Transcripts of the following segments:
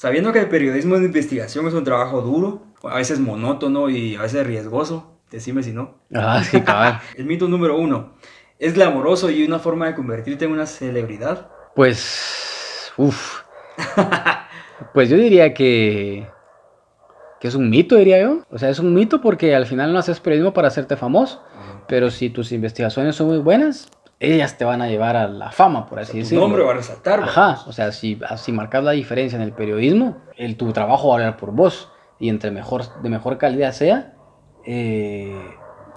Sabiendo que el periodismo de investigación es un trabajo duro, a veces monótono y a veces riesgoso, decime si no. Ah, sí, cabal. el mito número uno, ¿es glamoroso y una forma de convertirte en una celebridad? Pues, uff. pues yo diría que, que es un mito, diría yo. O sea, es un mito porque al final no haces periodismo para hacerte famoso. Pero si tus investigaciones son muy buenas, ellas te van a llevar a la fama, por así decirlo. Tu nombre va a resaltar. Ajá, o sea, si, si marcas la diferencia en el periodismo, el, tu trabajo va a hablar por vos. Y entre mejor, de mejor calidad sea, eh,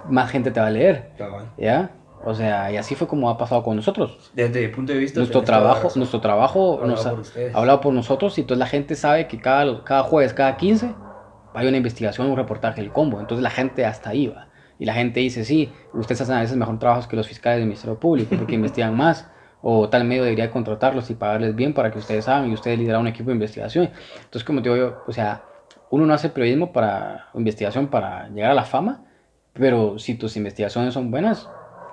más gente te va a leer. ¿Ya? O sea, y así fue como ha pasado con nosotros. Desde el punto de vista nuestro trabajo, nuestro trabajo nos ha hablado por nosotros y entonces la gente sabe que cada, cada jueves, cada 15, hay una investigación, un reportaje del combo. Entonces la gente hasta ahí va. Y la gente dice, sí, ustedes hacen a veces mejor trabajo que los fiscales del Ministerio Público porque investigan más. O tal medio debería contratarlos y pagarles bien para que ustedes hagan y ustedes lideran un equipo de investigación. Entonces, como te digo yo, o sea, uno no hace periodismo para investigación para llegar a la fama, pero si tus investigaciones son buenas,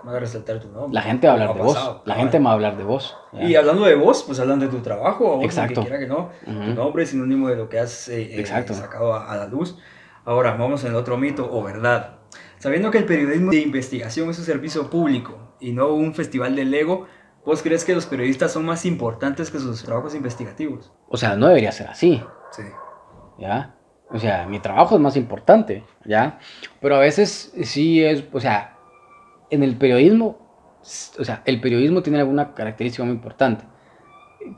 Va a resaltar tu nombre. La gente va a hablar de vos. La gente va a hablar de vos. Y hablando de vos, pues hablan de tu trabajo. Exacto. Que no. Tu nombre es sinónimo de lo que has eh, eh, sacado a, la luz. Ahora, vamos en el otro mito o verdad. Sabiendo que el periodismo de investigación es un servicio público y no un festival del ego, ¿vos crees que los periodistas son más importantes que sus trabajos investigativos? O sea, no debería ser así. Sí. ¿Ya? O sea, mi trabajo es más importante, ¿ya? Pero a veces sí es, o sea, en el periodismo, o sea, el periodismo tiene alguna característica muy importante,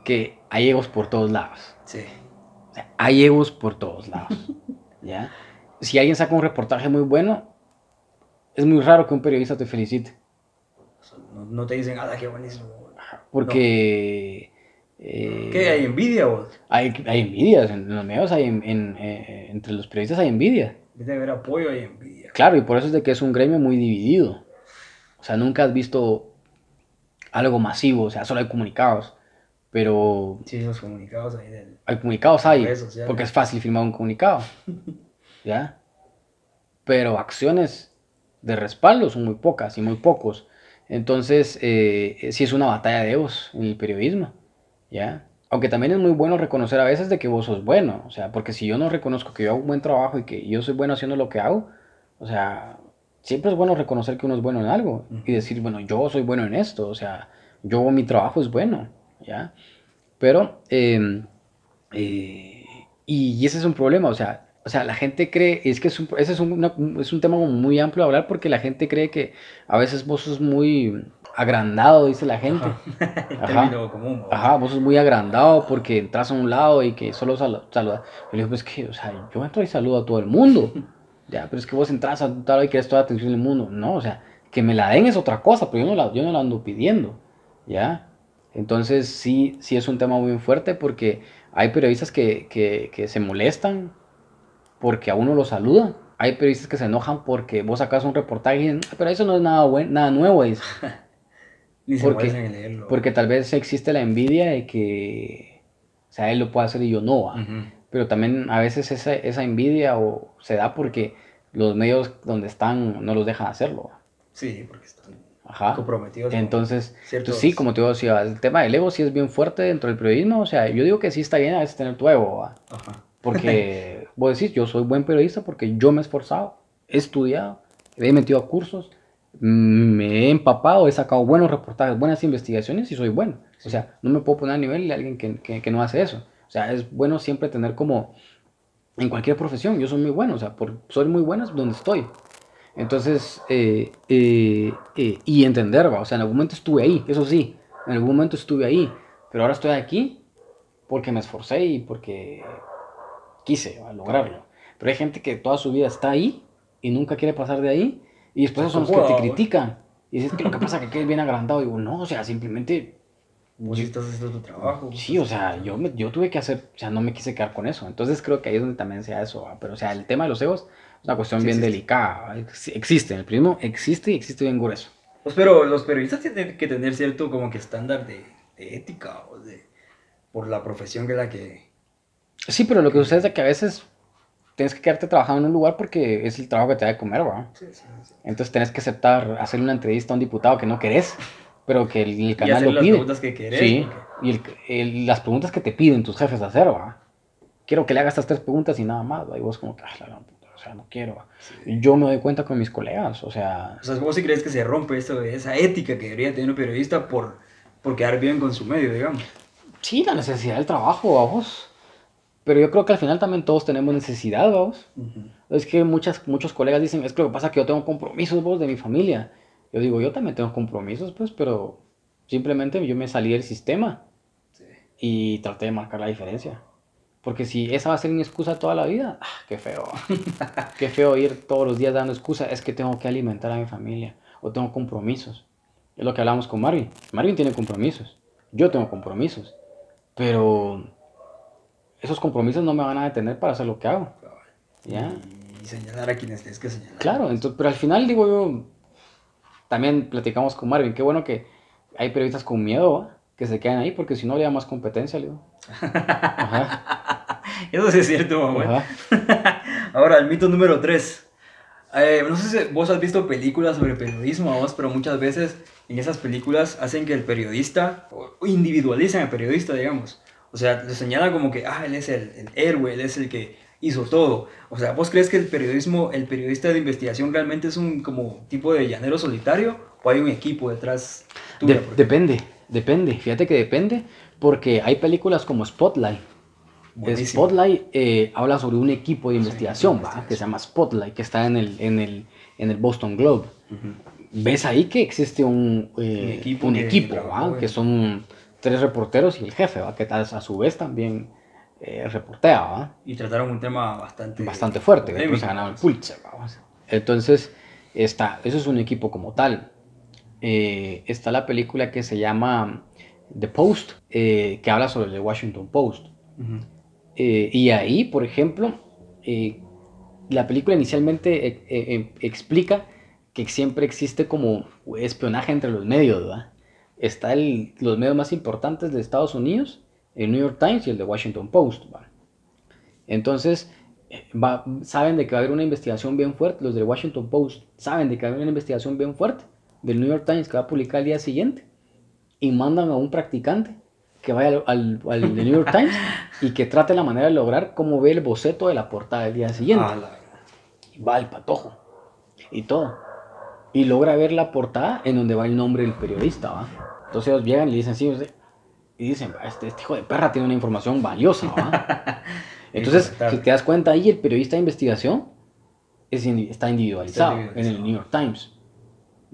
que hay egos por todos lados. Sí. O sea, hay egos por todos lados, ¿ya? Si alguien saca un reportaje muy bueno, es muy raro que un periodista te felicite. No, te dicen, ah, qué buenísimo. Porque... Eh, ¿Qué? ¿Hay envidia vos? Hay, hay envidias, en los medios hay, en, eh, entre los periodistas hay envidia. Debe haber apoyo y envidia. Claro, y por eso es de que es un gremio muy dividido. O sea, nunca has visto algo masivo, o sea, solo hay comunicados. Pero... Sí, los comunicados ahí del... Hay comunicados hay, porque es fácil firmar un comunicado. ¿Ya? Pero acciones de respaldo son muy pocas y muy pocos. Entonces, eh, sí es una batalla de egos en el periodismo, ¿ya? Aunque también es muy bueno reconocer a veces de que vos sos bueno, o sea, porque si yo no reconozco que yo hago un buen trabajo y que yo soy bueno haciendo lo que hago, o sea, siempre es bueno reconocer que uno es bueno en algo y decir, bueno, yo soy bueno en esto, o sea, yo mi trabajo es bueno, ¿ya? Pero, em, eh, y ese es un problema, o sea, o sea, la gente cree, es que es un, ese es un, es un tema muy amplio a hablar porque la gente cree que a veces vos sos muy agrandado, dice la gente. Ajá. común. Ajá, vos sos muy agrandado porque entras a un lado y que solo saludas. Yo le digo, pues que, o sea, yo entro y saludo a todo el mundo. ya, pero es que vos entras a tal lado y quieres toda la atención del mundo. No, o sea, que me la den es otra cosa, pero yo no la, yo no la ando pidiendo. ¿Ya? Entonces sí, sí es un tema muy fuerte porque hay periodistas que, que, que se molestan porque a uno lo saluda. Hay periodistas que se enojan porque vos sacas un reportaje y dicen, ah, pero eso no es nada, bueno, nada nuevo. Dice. Ni se porque, leerlo. porque tal vez existe la envidia de que, o sea, él lo puede hacer y yo no. Pero también a veces esa, esa envidia o se da porque los medios donde están no los dejan hacerlo. Sí, porque están comprometidos. Entonces, pues sí, como te si el tema del ego sí es bien fuerte dentro del periodismo. O sea, yo digo que sí está bien a veces tener tu ego. Ajá. Porque vos decís, yo soy buen periodista porque yo me he esforzado, he estudiado, he metido a cursos, me he empapado, he sacado buenos reportajes, buenas investigaciones y soy bueno. O sea, no me puedo poner a nivel de alguien que, que, no hace eso. O sea, es bueno siempre tener como, en cualquier profesión, yo soy muy bueno, o sea, por, soy muy bueno donde estoy. Entonces, eh, eh, eh, y entender, o sea, en algún momento estuve ahí, eso sí, en algún momento estuve ahí, pero ahora estoy aquí porque me esforcé y porque quise lograrlo. Pero hay gente que toda su vida está ahí y nunca quiere pasar de ahí. Y después son los que te critican. Y dices que lo que pasa es que es bien agrandado. Y digo, no, o sea, simplemente. Vos estás haciendo tu trabajo. Sí, o sea, yo, yo tuve que hacer, o sea, no me quise quedar con eso. Entonces creo que ahí es donde también sea eso. Pero, o sea, el tema de los egos es una cuestión bien delicada. Existe, el primo existe y existe bien grueso. Pues, pero los periodistas tienen que tener cierto como que estándar de, de ética o de, por la profesión que es la que, Sí, pero lo que sucede es que a veces tienes que quedarte trabajando en un lugar porque es el trabajo que te da de comer, ¿va? Sí, sí, sí. Entonces tienes que aceptar hacer una entrevista a un diputado que no querés, pero que el, canal y lo las preguntas que querés. Sí, y el, las preguntas que te piden tus jefes hacer, ¿va? quiero que le haga estas tres preguntas y nada más, y vos como que, ah, o sea, no quiero. Yo me doy cuenta con mis colegas, o sea... O sea, ¿vos sí crees que se rompe esto, esa ética que debería tener un periodista por, por quedar bien con su medio, digamos? Sí, la necesidad del trabajo, vamos. Pero yo creo que al final también todos tenemos necesidad, vamos. Es que muchas, muchos colegas dicen, es que lo que pasa es que yo tengo compromisos, vos, de mi familia. Yo digo, yo también tengo compromisos, pues, pero simplemente yo me salí del sistema y traté de marcar la diferencia. Porque si esa va a ser mi excusa toda la vida, ah, qué feo. qué feo ir todos los días dando excusa. Es que tengo que alimentar a mi familia o tengo compromisos. Es lo que hablamos con Marvin. Marvin tiene compromisos. Yo tengo compromisos. Pero esos compromisos no me van a detener para hacer lo que hago. ¿Ya? Y señalar a quienes tienes que señalar. Claro, entonces, pero al final digo yo, también platicamos con Marvin, qué bueno que hay periodistas con miedo, que se quedan ahí, porque si no le da más competencia, le digo. Eso sí es cierto, mamá. Ahora, el mito número 3. Eh, no sé si vos has visto películas sobre periodismo, vos, pero muchas veces en esas películas hacen que el periodista, o individualicen al periodista, digamos. O sea, le señalan como que, ah, él es el, el, héroe, él es el que hizo todo. O sea, ¿vos crees que el periodismo, el periodista de investigación realmente es un como tipo de llanero solitario o hay un equipo detrás? depende, depende. Fíjate que depende porque hay películas como Spotlight Spotlight eh, habla sobre un equipo de investigación, que se llama Spotlight, que está en el, en el, en el Boston Globe. Ves ahí que existe un, eh, equipo, un equipo que son tres reporteros y el jefe, ¿va? que a su vez también eh, reportea. Y trataron un tema bastante, bastante fuerte, que se ganaba el Pulitzer. Entonces, está, eso es un equipo como tal. está la película que se llama The Post, que habla sobre el Washington Post. Eh, y ahí, por ejemplo, eh, la película inicialmente eh, explica que siempre existe como espionaje entre los medios, ¿verdad? Está el, los medios más importantes de Estados Unidos, el New York Times y el The Washington Post, Entonces, saben de que va a haber una investigación bien fuerte, los del Washington Post saben de que va a haber una investigación bien fuerte del New York Times que va a publicar el día siguiente y mandan a un practicante que vaya al, al, New York Times y que trate la manera de lograr cómo ve el boceto de la portada del día siguiente. Y va al patojo y todo. Y logra ver la portada en donde va el nombre del periodista, ¿va? Entonces ellos llegan y le dicen, sí, y dicen, este, este, hijo de perra tiene una información valiosa, ¿va? Entonces, si te das cuenta ahí, el periodista de investigación es, está individualizado en el New York Times.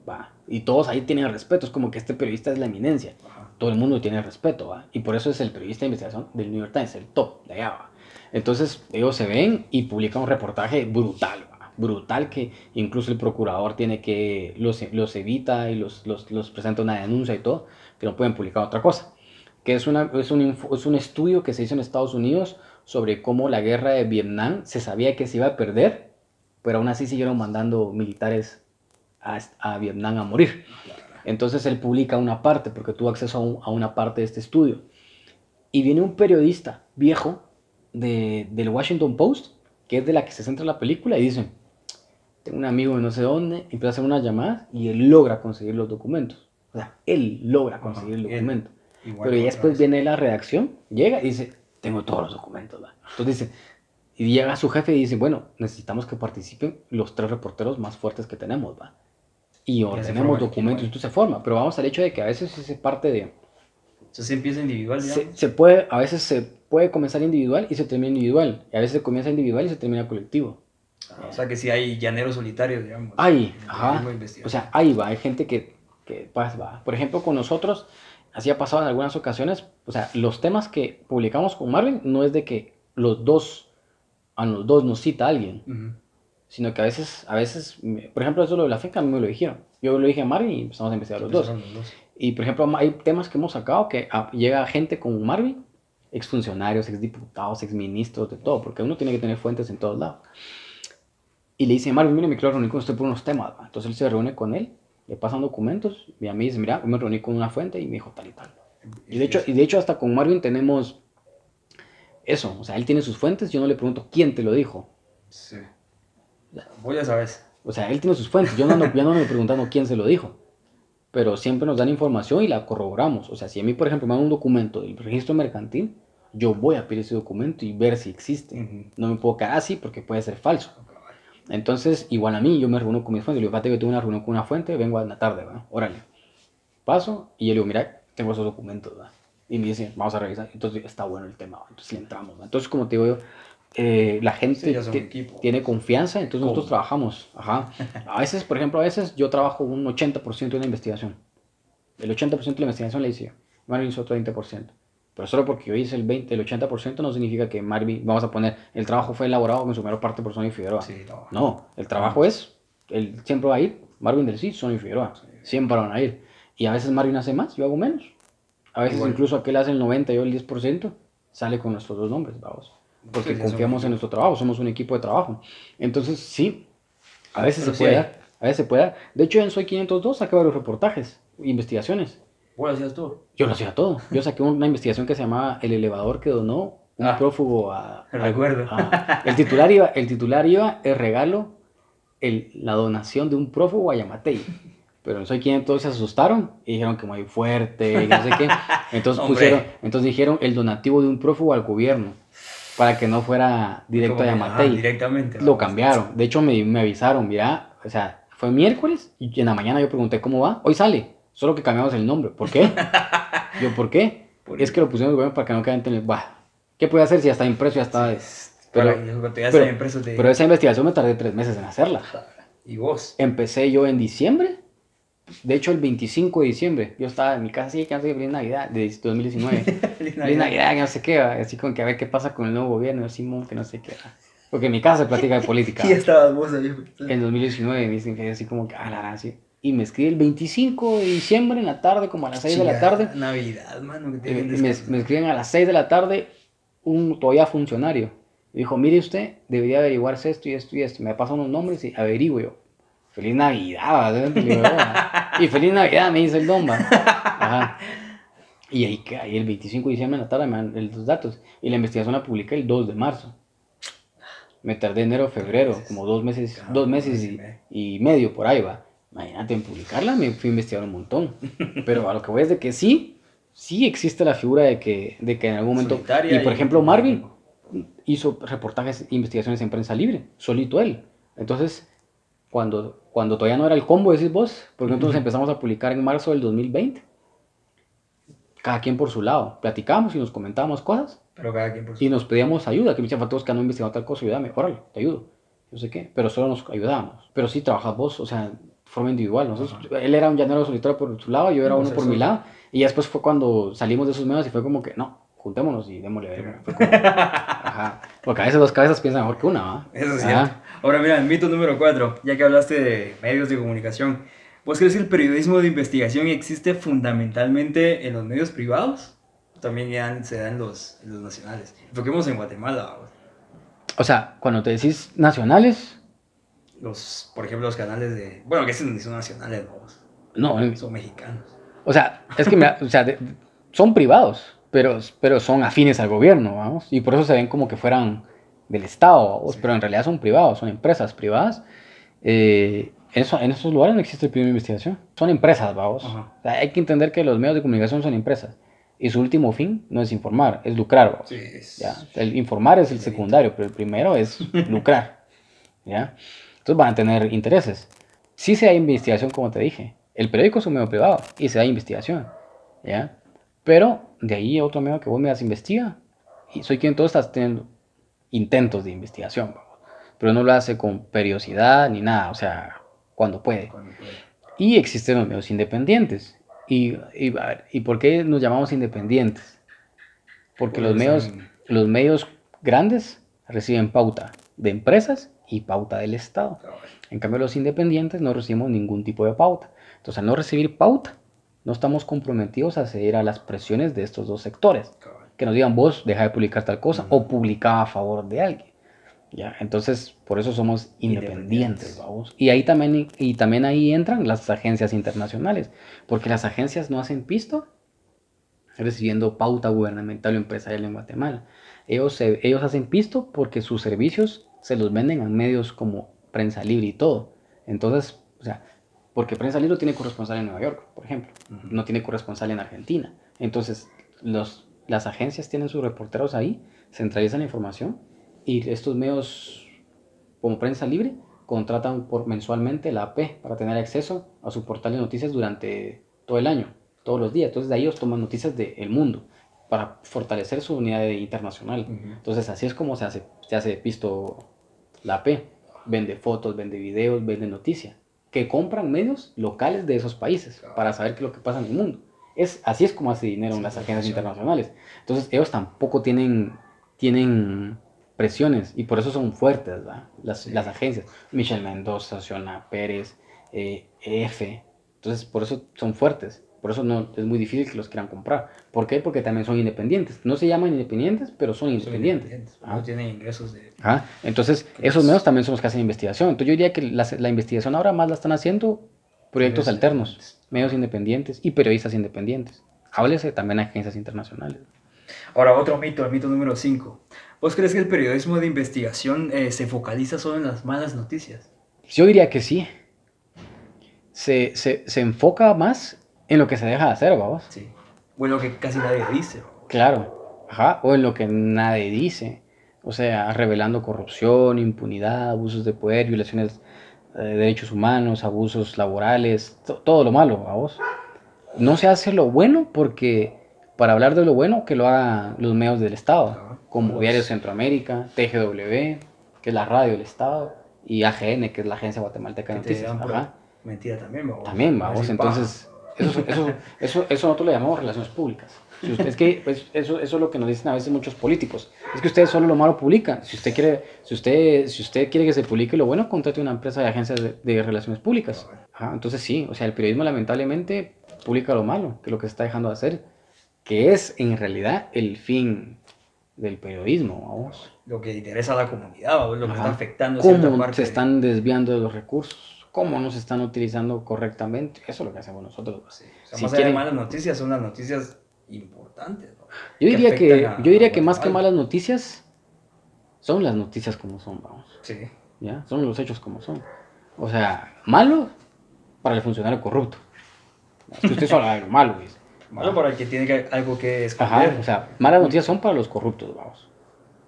Va. Y todos ahí tienen respeto, es como que este periodista es la eminencia todo el mundo tiene respeto, ¿va? Y por eso es el periodista de investigación del New York Times, el top de allá, ¿va? Entonces ellos se ven y publican un reportaje brutal. Brutal que incluso el procurador tiene que, los, los evita y los, los, los, presenta una denuncia y todo, que no pueden publicar otra cosa. Que es, una, es, un, es un estudio que se hizo en Estados Unidos sobre cómo la guerra de Vietnam se sabía que se iba a perder, pero aún así siguieron mandando militares a, a Vietnam a morir. Entonces él publica una parte, porque tuvo acceso a, una parte de este estudio. Y viene un periodista viejo de, del Washington Post, que es de la que se centra la película, y dice, tengo un amigo de no sé dónde, empieza a hacer una llamada y él logra conseguir los documentos. O sea, él logra conseguir el documento. Pero ya después viene la redacción, llega y dice, tengo todos los documentos. Entonces dice, y llega su jefe y dice, bueno, necesitamos que participen los tres reporteros más fuertes que tenemos, ¿va? y ordenemos documentos, y esto se forma. Pero vamos al hecho de que a veces es parte de... Eso se empieza individual, Se, puede, a veces se puede comenzar individual y se termina individual. Y a veces se comienza individual y se termina colectivo. Ah, o sea que si hay llaneros solitarios, digamos. Hay, ajá. O sea, ahí va, hay gente que, que pues, va. Por ejemplo, con nosotros, así ha pasado en algunas ocasiones, o sea, los temas que publicamos con Marvin no es de que los dos, a los dos nos cita alguien sino que a veces, a veces, por ejemplo, eso lo de la finca a mí me lo dijeron. Yo lo dije a Marvin y empezamos a investigar los dos. Y por ejemplo, hay temas que hemos sacado que ah, llega gente con Marvin, exfuncionarios, exdiputados, exministros, de todo, porque uno tiene que tener fuentes en todos lados. Y le dice, Marvin, mire, me quiero reunir con usted por unos temas. Entonces él se reúne con él, le pasan documentos, y a mí dice, mira, me reuní con una fuente y me dijo tal y tal. Y de hecho, y de hecho hasta con Marvin tenemos eso, o sea, él tiene sus fuentes, yo no le pregunto quién te lo dijo. Sí. Vos ya sabes. O sea, él tiene sus fuentes. Yo no, ando, no me preguntando quién se lo dijo. Pero siempre nos dan información y la corroboramos. O sea, si a mí, por ejemplo, me dan un documento del registro mercantil, yo voy a pedir ese documento y ver si existe. No me puedo quedar así porque puede ser falso. Entonces, igual a mí, yo me reúno con mis fuentes. Le digo, fíjate que tengo una reunión con una fuente, vengo a la tarde, ¿verdad? Órale. Paso y yo le digo, mira, tengo esos documentos, ¿verdad? Y me dice, vamos a revisar. Entonces, está bueno el tema, entonces le entramos. Entonces, como te digo yo, eh, la gente tiene confianza, entonces nosotros trabajamos. Ajá. A veces, por ejemplo, a veces yo trabajo un 80% de una investigación. El 80% de la investigación la hice yo. Hizo otro 20%. Pero solo porque yo hice el 20, el 80% no significa que Marvin, vamos a poner, el trabajo fue elaborado con su mayor parte por Sony Figueroa. no. el trabajo es, él siempre va a ir, Marvin del sí, Sony Figueroa. Siempre van a ir. Y a veces Marvin hace más, yo hago menos. A veces incluso aquel hace el 90, yo el 10%, sale con nuestros dos nombres, vamos. Porque confiamos en nuestro trabajo, somos un equipo de trabajo. Entonces, sí, a veces se puede dar, a veces se puede dar. De hecho, en Soy 502 saqué varios reportajes, investigaciones. ¿Vos lo hacías tú? Yo lo hacía todo. Yo saqué una investigación que se llamaba El elevador que donó un ah, prófugo a... Recuerdo. el, titular iba, el titular iba, el regalo, el, la donación de un prófugo a Yamatei. Pero no soy quien, entonces se asustaron y dijeron que muy fuerte, y no sé qué. Entonces pusieron, entonces dijeron el donativo de un prófugo al gobierno para que no fuera directo a Yamatei. directamente. Lo cambiaron. De hecho, me, me avisaron, mira, o sea, fue miércoles y en la mañana yo pregunté cómo va. Hoy sale, solo que cambiamos el nombre. ¿Por qué? yo, ¿por qué? es que lo pusimos bueno para que no queden en el... Bah, ¿Qué puede hacer si ya está impreso? Ya está... pero, pero esa investigación me tardé tres meses en hacerla. ¿Y vos? Empecé yo en diciembre de hecho, el 25 de diciembre, yo estaba en mi casa, sí, que no sé feliz Navidad, de 2019. feliz Navidad, que no sé qué, así como que a ver qué pasa con el nuevo gobierno, Simón, que no sé qué. Porque en mi casa se platica de política. y estabas vos ahí. En 2019 me dicen que así como que, ah, la así. Y me escribe el 25 de diciembre en la tarde, como a las 6 de la tarde. Navidad, mano. Que eh, me, me, escriben a las 6 de la tarde un todavía funcionario. dijo, mire usted, debería averiguarse esto y esto y esto. Me pasan unos nombres y averiguo yo. Feliz Navidad, y feliz Navidad me dice el. Ajá. Y ahí, ahí el 25 de diciembre en la tarde me dan los datos. Y la investigación la publiqué el 2 de marzo. Me tardé enero, febrero, como dos meses, dos meses y, medio por ahí va. Imagínate en publicarla, me fui a investigar un montón. Pero a lo que voy es de que sí, sí existe la figura de que, de que en algún momento... y por ejemplo, Marvin hizo reportajes, investigaciones en prensa libre, solito él. Entonces, cuando, cuando todavía no era el combo, decís vos, porque nosotros empezamos a publicar en marzo del 2020. Cada quien por su lado. Platicábamos y nos comentábamos cosas. Pero cada quien por su Y nos pedíamos ayuda. Que me decían, que no investigado tal cosa, ayúdame, órale, te ayudo. Yo sé qué. Pero solo nos ayudábamos. Pero sí trabajas vos, o sea, forma individual. Nosotros, él era un llanero solitario por su lado, yo era uno por mi lado. Y después fue cuando salimos de esos medios y fue como que, no, juntémonos y démosle. Ajá. Porque a veces dos cabezas piensan mejor que una, ¿va? Eso es cierto. Ahora mira, el mito número cuatro, ya que hablaste de medios de comunicación, ¿vos crees que el periodismo de investigación existe fundamentalmente en los medios privados? También ya se da en los, los nacionales. Enfoquemos en Guatemala. O sea, cuando te decís nacionales... Los, por ejemplo, los canales de... Bueno, que son nacionales, no. No, son mexicanos. O sea, es que o sea, son privados pero, pero son afines al gobierno, vamos, y por eso se ven como que fueran del Estado, pero en realidad son privados, son empresas privadas. Eh, eso, en esos lugares no existe el de investigación, son empresas, vamos. hay que entender que los medios de comunicación son empresas y su último fin no es informar, es lucrar. Sí, ¿ya? El informar es el secundario, pero el primero es lucrar. ¿ya? Entonces van a tener intereses. Sí se hay investigación, como te dije. El periódico es un medio privado y se da investigación. ¿ya? Pero de ahí otro medio que vos me das investiga. Y soy quien todo estás teniendo intentos de investigación, pero no lo hace con periodicidad ni nada, o sea, cuando puede. Y existen los medios independientes. Y, y, a ver, ¿y por qué nos llamamos independientes? Porque los medios, los medios grandes reciben pauta de empresas y pauta del Estado. En cambio, los independientes no recibimos ningún tipo de pauta. Entonces, al no recibir pauta, no estamos comprometidos a ceder a las presiones de estos dos sectores. Que nos digan, vos deja de publicar tal cosa o publica a favor de alguien. ¿Ya? Entonces, por eso somos independientes, vamos. Y ahí también, y también ahí entran las agencias internacionales, porque las agencias no hacen pisto recibiendo pauta gubernamental o empresarial en Guatemala. Ellos, ellos hacen pisto porque sus servicios se los venden a medios como prensa libre y todo. Entonces, o sea, porque Prensa Libre tiene corresponsal en Nueva York, por ejemplo. No tiene corresponsal en Argentina. Entonces, los, las agencias tienen sus reporteros ahí, centralizan la información y estos medios como prensa libre contratan por mensualmente la AP para tener acceso a su portal de noticias durante todo el año, todos los días. Entonces de ahí ellos toman noticias del mundo para fortalecer su unidad internacional. Entonces así es como se hace, se hace visto la AP. Vende fotos, vende videos, vende noticias. Que compran medios locales de esos países para saber qué es lo que pasa en el mundo. Es, así es como hace dinero en las agencias internacionales. Entonces ellos tampoco tienen, tienen presiones y por eso son fuertes las, las, agencias. Michelle Mendoza, Xiona Pérez, eh, F. Entonces por eso son fuertes. Por eso no, es muy difícil que los quieran comprar. ¿Por qué? Porque también son independientes. No se llaman independientes, pero son independientes. No tienen ingresos de... Entonces, esos medios también son los que hacen investigación. Entonces, yo diría que la, la investigación ahora más la están haciendo proyectos alternos, medios independientes y periodistas independientes. Háblese también a agencias internacionales. Ahora, otro mito, el mito número 5. ¿Vos crees que el periodismo de investigación eh, se focaliza solo en las malas noticias? Yo diría que sí. Se, se, se enfoca más en lo que se deja de hacer, vamos. Sí. O en lo que casi nadie dice. Claro, ajá, o en lo que nadie dice. O sea, revelando corrupción, impunidad, abusos de poder, violaciones de derechos humanos, abusos laborales, todo lo malo, vamos. No se hace lo bueno porque para hablar de lo bueno que lo hagan los medios del Estado, como Diario Centroamérica, TGW, que es la radio del Estado, y AGN, que es la Agencia Guatemalteca de Noticias. Mentira también, vamos. También, vamos. Entonces, eso, eso, eso, eso nosotros le llamamos relaciones públicas. Si usted, es que pues, eso, eso es lo que nos dicen a veces muchos políticos. Es que ustedes solo lo malo publican. Si usted quiere, si usted, si usted quiere que se publique lo bueno, contrate una empresa de agencias de, relaciones públicas. entonces sí, o sea, el periodismo lamentablemente publica lo malo, que es lo que está dejando de hacer, que es en realidad el fin del periodismo, vamos. Lo que interesa a la comunidad, lo que está afectando a cierta parte. se están desviando de los recursos cómo nos están utilizando correctamente. Eso es lo que hacemos nosotros. Sí. si más quieren... malas noticias, son las noticias importantes. Yo diría que, yo diría que más que malas noticias, son las noticias como son, vamos. Sí. ¿Ya? Son los hechos como son. O sea, malo para el funcionario corrupto. Si usted solo algo malo, ¿ves? Malo para el que tiene algo que esconder. Ajá, o sea, malas noticias son para los corruptos, vamos.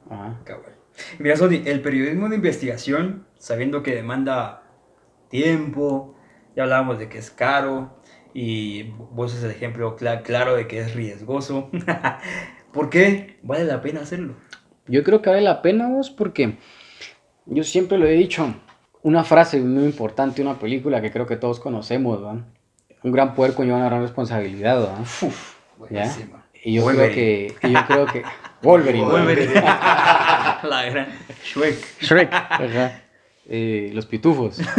Ajá. Mira, Sony, el periodismo de investigación, sabiendo que demanda tiempo, ya hablábamos de que es caro y vos es el ejemplo claro de que es riesgoso. ¿Por qué vale la pena hacerlo? Yo creo que vale la pena vos porque yo siempre lo he dicho, una frase muy importante, una película que creo que todos conocemos, ¿va? Un gran poder conlleva una gran responsabilidad, ¿va? Uf, Y yo creo que, yo creo que Wolverine. Wolverine. la gran Shrek. Shrek. Eh, los pitufos.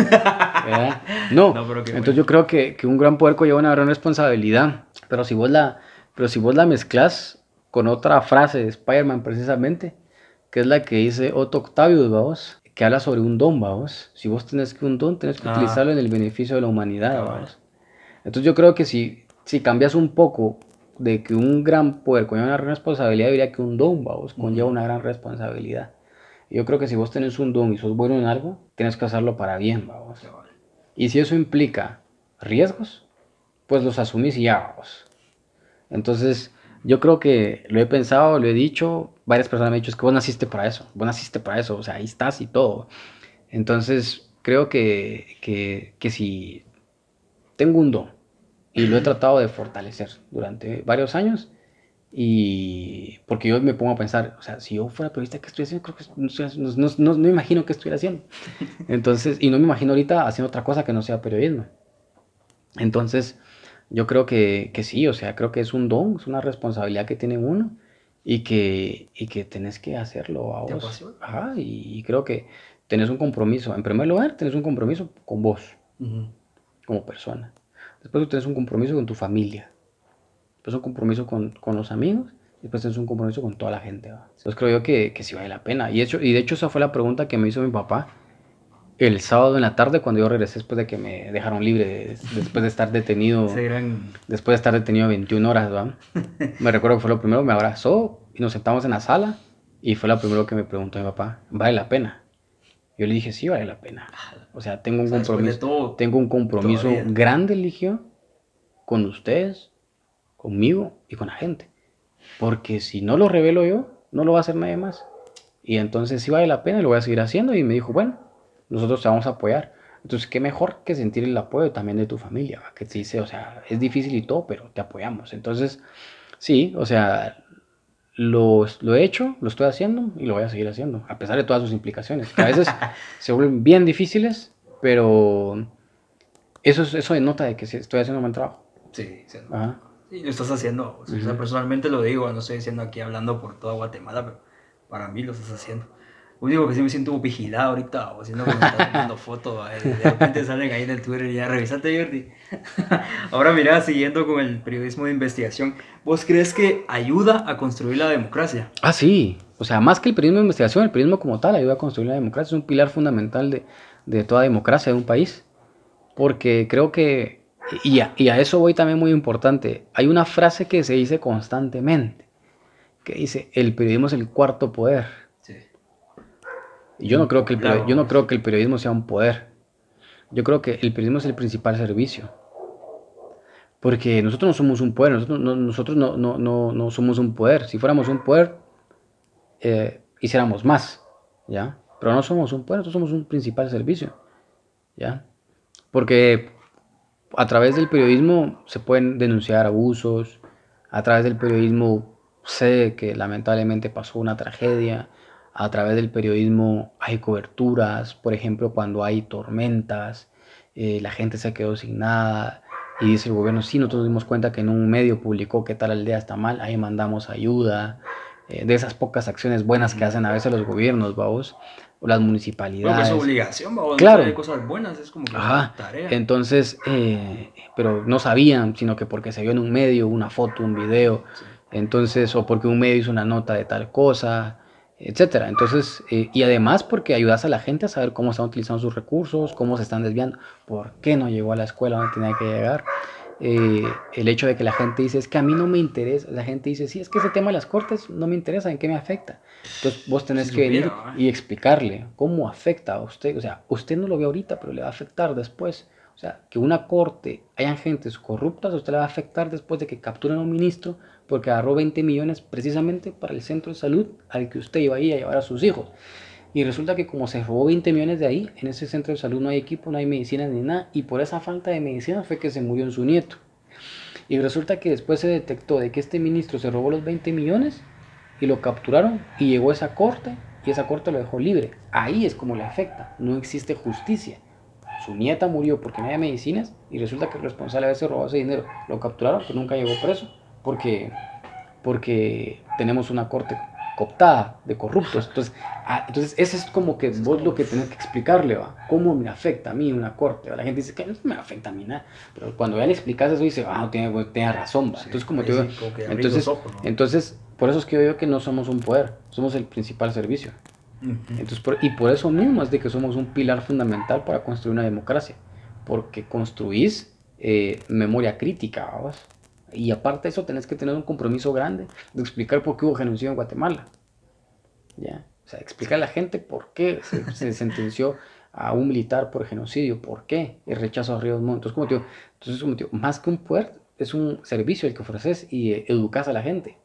No, entonces yo creo que, que, un gran poder conlleva una gran responsabilidad. Pero si vos la, pero si vos la mezclas con otra frase de Spider-Man precisamente, que es la que dice Otto Octavius, vamos, que habla sobre un don, vamos. Si vos tenés que un don, tenés que ah. utilizarlo en el beneficio de la humanidad, vamos. Entonces yo creo que si, si cambias un poco de que un gran poder conlleva una gran responsabilidad, diría que un don, vamos, conlleva una gran responsabilidad. Yo creo que si vos tenés un don y sos bueno en algo, tienes que hacerlo para bien, vamos. Y si eso implica riesgos, pues los asumís y ya, vamos. Entonces, yo creo que lo he pensado, lo he dicho, varias personas me han dicho, es que vos naciste para eso, vos naciste para eso, o sea, ahí estás y todo. Entonces, creo que, que, que si tengo un don y lo he tratado de fortalecer durante varios años, y porque yo me pongo a pensar, o sea, si yo fuera periodista, ¿qué estoy haciendo? Creo que no, no, no, no me imagino qué estuviera haciendo. Entonces, y no me imagino ahorita haciendo otra cosa que no sea periodismo. Entonces, yo creo que, que sí, o sea, creo que es un don, es una responsabilidad que tiene uno y que, y que tenés que hacerlo a vos. Ajá, y, creo que tenés un compromiso. En primer lugar, tenés un compromiso con vos, como persona. Después tenés un compromiso con tu familia pues un compromiso con, con los amigos y después es un compromiso con toda la gente. Entonces creo yo que, que sí vale la pena. Y, hecho, y de hecho esa fue la pregunta que me hizo mi papá el sábado en la tarde cuando yo regresé después de que me dejaron libre, después de estar detenido, después de estar detenido 21 horas, ¿va? me recuerdo que fue lo primero, me abrazó y nos sentamos en la sala y fue lo primero que me preguntó mi papá, ¿vale la pena? Yo le dije, sí, vale la pena. O sea, tengo un compromiso, tengo un compromiso grande, eligió, con ustedes, conmigo y con la gente. porque si no lo revelo yo, no lo va a hacer nadie más. Y entonces sí vale la pena y lo voy a seguir haciendo. Y me dijo, bueno, nosotros te vamos a apoyar. Entonces, qué mejor que sentir el apoyo también de tu familia, que te dice, o sea, es difícil y todo, pero te apoyamos. Entonces, sí, o sea, lo, lo, he hecho, lo estoy haciendo y lo voy a seguir haciendo, a pesar de todas sus implicaciones, que a veces se vuelven bien difíciles, pero eso, eso denota de que estoy haciendo un buen trabajo. Sí, sí. Lo estás haciendo. O sea, personalmente lo digo, no estoy diciendo aquí hablando por toda Guatemala, pero para mí lo estás haciendo único que sí me siento vigilado ahorita, o siendo que me están tomando fotos, de repente salen ahí en el Twitter y ya, revisate Jordi. Ahora mira, siguiendo con el periodismo de investigación, ¿vos crees que ayuda a construir la democracia? Ah, sí, o sea, más que el periodismo de investigación, el periodismo como tal ayuda a construir la democracia, es un pilar fundamental de, de toda democracia de un país, porque creo que, y a, y a eso voy también muy importante, hay una frase que se dice constantemente, que dice, el periodismo es el cuarto poder yo no, creo que el, yo no creo que el periodismo sea un poder. Yo creo que el periodismo es el principal servicio. Porque nosotros no somos un poder, nosotros no, nosotros no, no, no, somos un poder. Si fuéramos un poder, eh, hiciéramos más, ¿ya? Pero no somos un poder, nosotros somos un principal servicio, ¿ya? Porque a través del periodismo se pueden denunciar abusos, a través del periodismo sé que lamentablemente pasó una tragedia, a través del periodismo hay coberturas, por ejemplo, cuando hay tormentas, eh, la gente se quedó sin nada y dice el gobierno, sí, nosotros dimos cuenta que en un medio publicó que tal aldea está mal, ahí mandamos ayuda, eh, de esas pocas acciones buenas que hacen a veces los gobiernos, vamos, o las municipalidades. es obligación, vamos, claro. hay cosas buenas, es como que tarea. Entonces, eh, pero no sabían, sino que porque se vio en un medio una foto, un video, entonces, o porque un medio hizo una nota de tal cosa, etcétera. Entonces, eh, y además porque ayudas a la gente a saber cómo están utilizando sus recursos, cómo se están desviando, por qué no llegó a la escuela donde tenía que llegar. Eh, el hecho de que la gente dice, es que a mí no me interesa, la gente dice, sí, es que ese tema de las cortes no me interesa, ¿en qué me afecta? Entonces vos tenés que venir ¿eh? y explicarle cómo afecta a usted, o sea, usted no lo ve ahorita, pero le va a afectar después. O sea, que una corte hayan gentes corruptas, a usted le va a afectar después de que capturen a un ministro porque agarró 20 millones precisamente para el centro de salud al que usted iba a ir a llevar a sus hijos. Y resulta que como se robó 20 millones de ahí, en ese centro de salud no hay equipo, no hay medicinas ni nada, y por esa falta de medicina fue que se murió en su nieto. Y resulta que después se detectó de que este ministro se robó los 20 millones y lo capturaron y llegó a esa corte y esa corte lo dejó libre. Ahí es como le afecta, no existe justicia. Su nieta murió porque no había medicinas y resulta que el responsable de ese robó ese dinero lo capturaron, pero nunca llegó preso porque, porque tenemos una corte cooptada de corruptos. Entonces, ah, entonces ese es como que vos lo que tenés que explicarle, ¿va? ¿Cómo me afecta a mí una corte? La gente dice que no me afecta a mí nada. Pero cuando ya le explicas eso, dice, ah, no tiene, tiene razón, ¿va? Entonces, como te digo, entonces, entonces, por eso es que yo digo que no somos un poder, somos el principal servicio. Entonces, y por eso mismo es de que somos un pilar fundamental para construir una democracia, porque construís eh, memoria crítica, ¿vamos? Y aparte de eso, tenés que tener un compromiso grande de explicar por qué hubo genocidio en Guatemala. ¿Ya? O sea, explicar a la gente por qué se, sentenció a un militar por genocidio, por qué el rechazo a Ríos Montt. Entonces, como digo, entonces, como digo, más que un poder, es un servicio el que ofreces y eh, educas a la gente.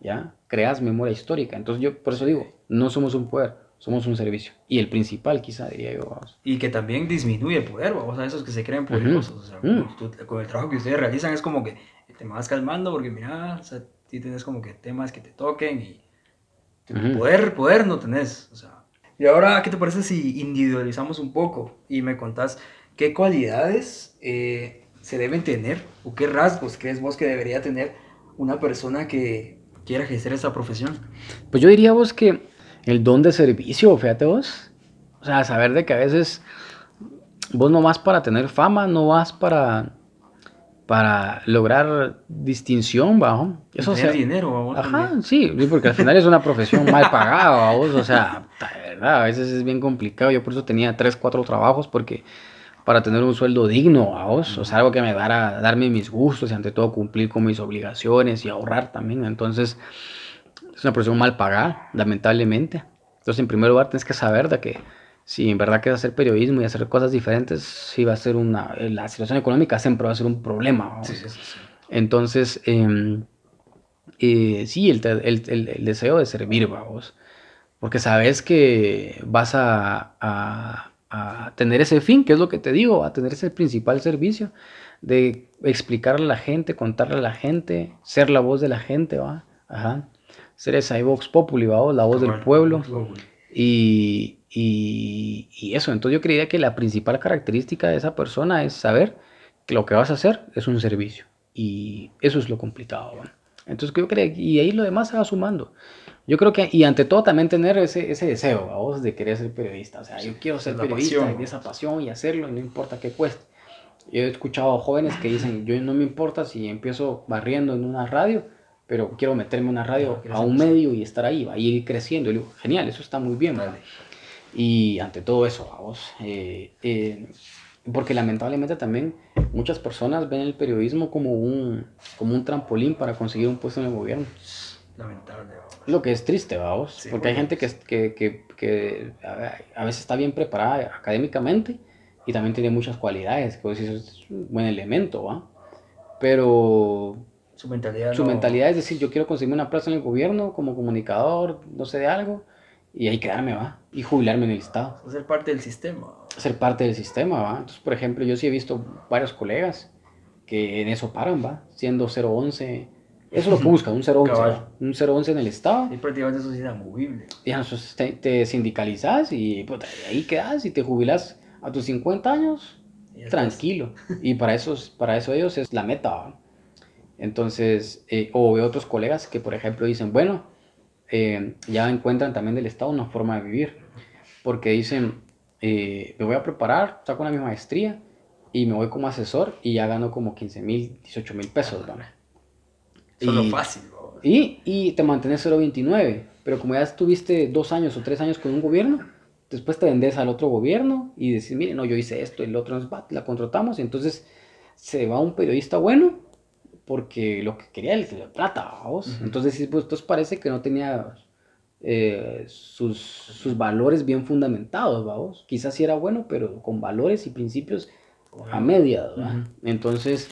¿Ya? Creas memoria histórica. Entonces, yo por eso digo, no somos un poder, somos un servicio. Y el principal, quizá, diría yo. Vamos. Y que también disminuye el poder, vamos a esos que se creen poderosos. O sea, mm. con el trabajo que ustedes realizan es como que te vas calmando porque mira, o sea, sí tienes como que temas que te toquen y poder, poder no tenés, o sea. Y ahora, ¿qué te parece si individualizamos un poco y me contás qué cualidades eh, se deben tener o qué rasgos crees vos que debería tener una persona que quiera ejercer esa profesión? Pues yo diría vos que el don de servicio, fíjate vos, o sea, saber de que a veces vos no vas para tener fama, no vas para para lograr distinción, bajo. Eso o sea, dinero, Ajá, sí, porque al final es una profesión mal pagada, vos, o sea, verdad, a veces es bien complicado. Yo por eso tenía tres, cuatro trabajos porque para tener un sueldo digno, vos, o sea, algo que me dara darme mis gustos y ante todo cumplir con mis obligaciones y ahorrar también. Entonces, es una profesión mal pagada, lamentablemente. Entonces, en primer lugar, tienes que saber de que si en verdad quieres hacer periodismo y hacer cosas diferentes, sí va a ser una... La situación económica siempre va a ser un problema. Entonces, em, eh, sí, el, el, deseo de servir, vamos. Porque sabes que vas a, a, a, tener ese fin, que es lo que te digo, a tener ese principal servicio de explicarle a la gente, contarle a la gente, ser la voz de la gente, ¿va? Ajá. Ser esa Vox Populi, ¿va? La voz del pueblo. Y, y, y, eso, entonces yo creía que la principal característica de esa persona es saber que lo que vas a hacer es un servicio. Y eso es lo complicado. Entonces yo creo, y ahí lo demás se va sumando. Yo creo que, y ante todo también tener ese, ese deseo, vos, de querer ser periodista. O sea, yo quiero ser periodista y esa pasión y hacerlo, y no importa qué cueste. Yo he escuchado a jóvenes que dicen, yo no me importa si empiezo barriendo en una radio, pero quiero meterme en una radio a un medio y estar ahí, va a ir creciendo. Y digo, genial, eso está muy bien, ¿vale? Y ante todo eso, vamos, eh, eh, porque lamentablemente también muchas personas ven el periodismo como un, como un trampolín para conseguir un puesto en el gobierno. Lamentable. Lo que es triste, vamos, porque hay gente que, que, que, que, a veces está bien preparada académicamente y también tiene muchas cualidades, que es un buen elemento, ¿va? Pero su mentalidad, su mentalidad es decir, yo quiero conseguirme una plaza en el gobierno como comunicador, no sé de algo, y ahí quedarme, ¿va? Y jubilarme en el Estado. Ser parte del sistema. Ser parte del sistema, ¿va? Entonces, por ejemplo, yo sí he visto varios colegas que en eso paran, ¿va? Siendo 011. Eso es lo que busca, un 011. Un 011 en el Estado. Y prácticamente eso es inamovible. Ya, te, te sindicalizas y pues, ahí quedas y te jubilas a tus 50 años, tranquilo. Y para eso, para eso ellos es la meta. Entonces, eh, o veo otros colegas que, por ejemplo, dicen, bueno, eh, ya encuentran también del Estado una forma de vivir. Porque dicen, eh, me voy a preparar, saco una mi maestría y me voy como asesor y ya gano como 15 mil, 18 mil pesos. ¿no? Solo fácil. Y, y te mantienes 0.29. Pero como ya estuviste dos años o tres años con un gobierno, después te vendes al otro gobierno y decís, mire, no, yo hice esto, y el otro nos va, la contratamos, y entonces se va un periodista bueno porque lo que quería era el plata, vos. Entonces, pues, entonces parece que no tenía eh, sus, sus, valores bien fundamentados, vamos. Quizás sí era bueno, pero con valores y principios a media, Entonces,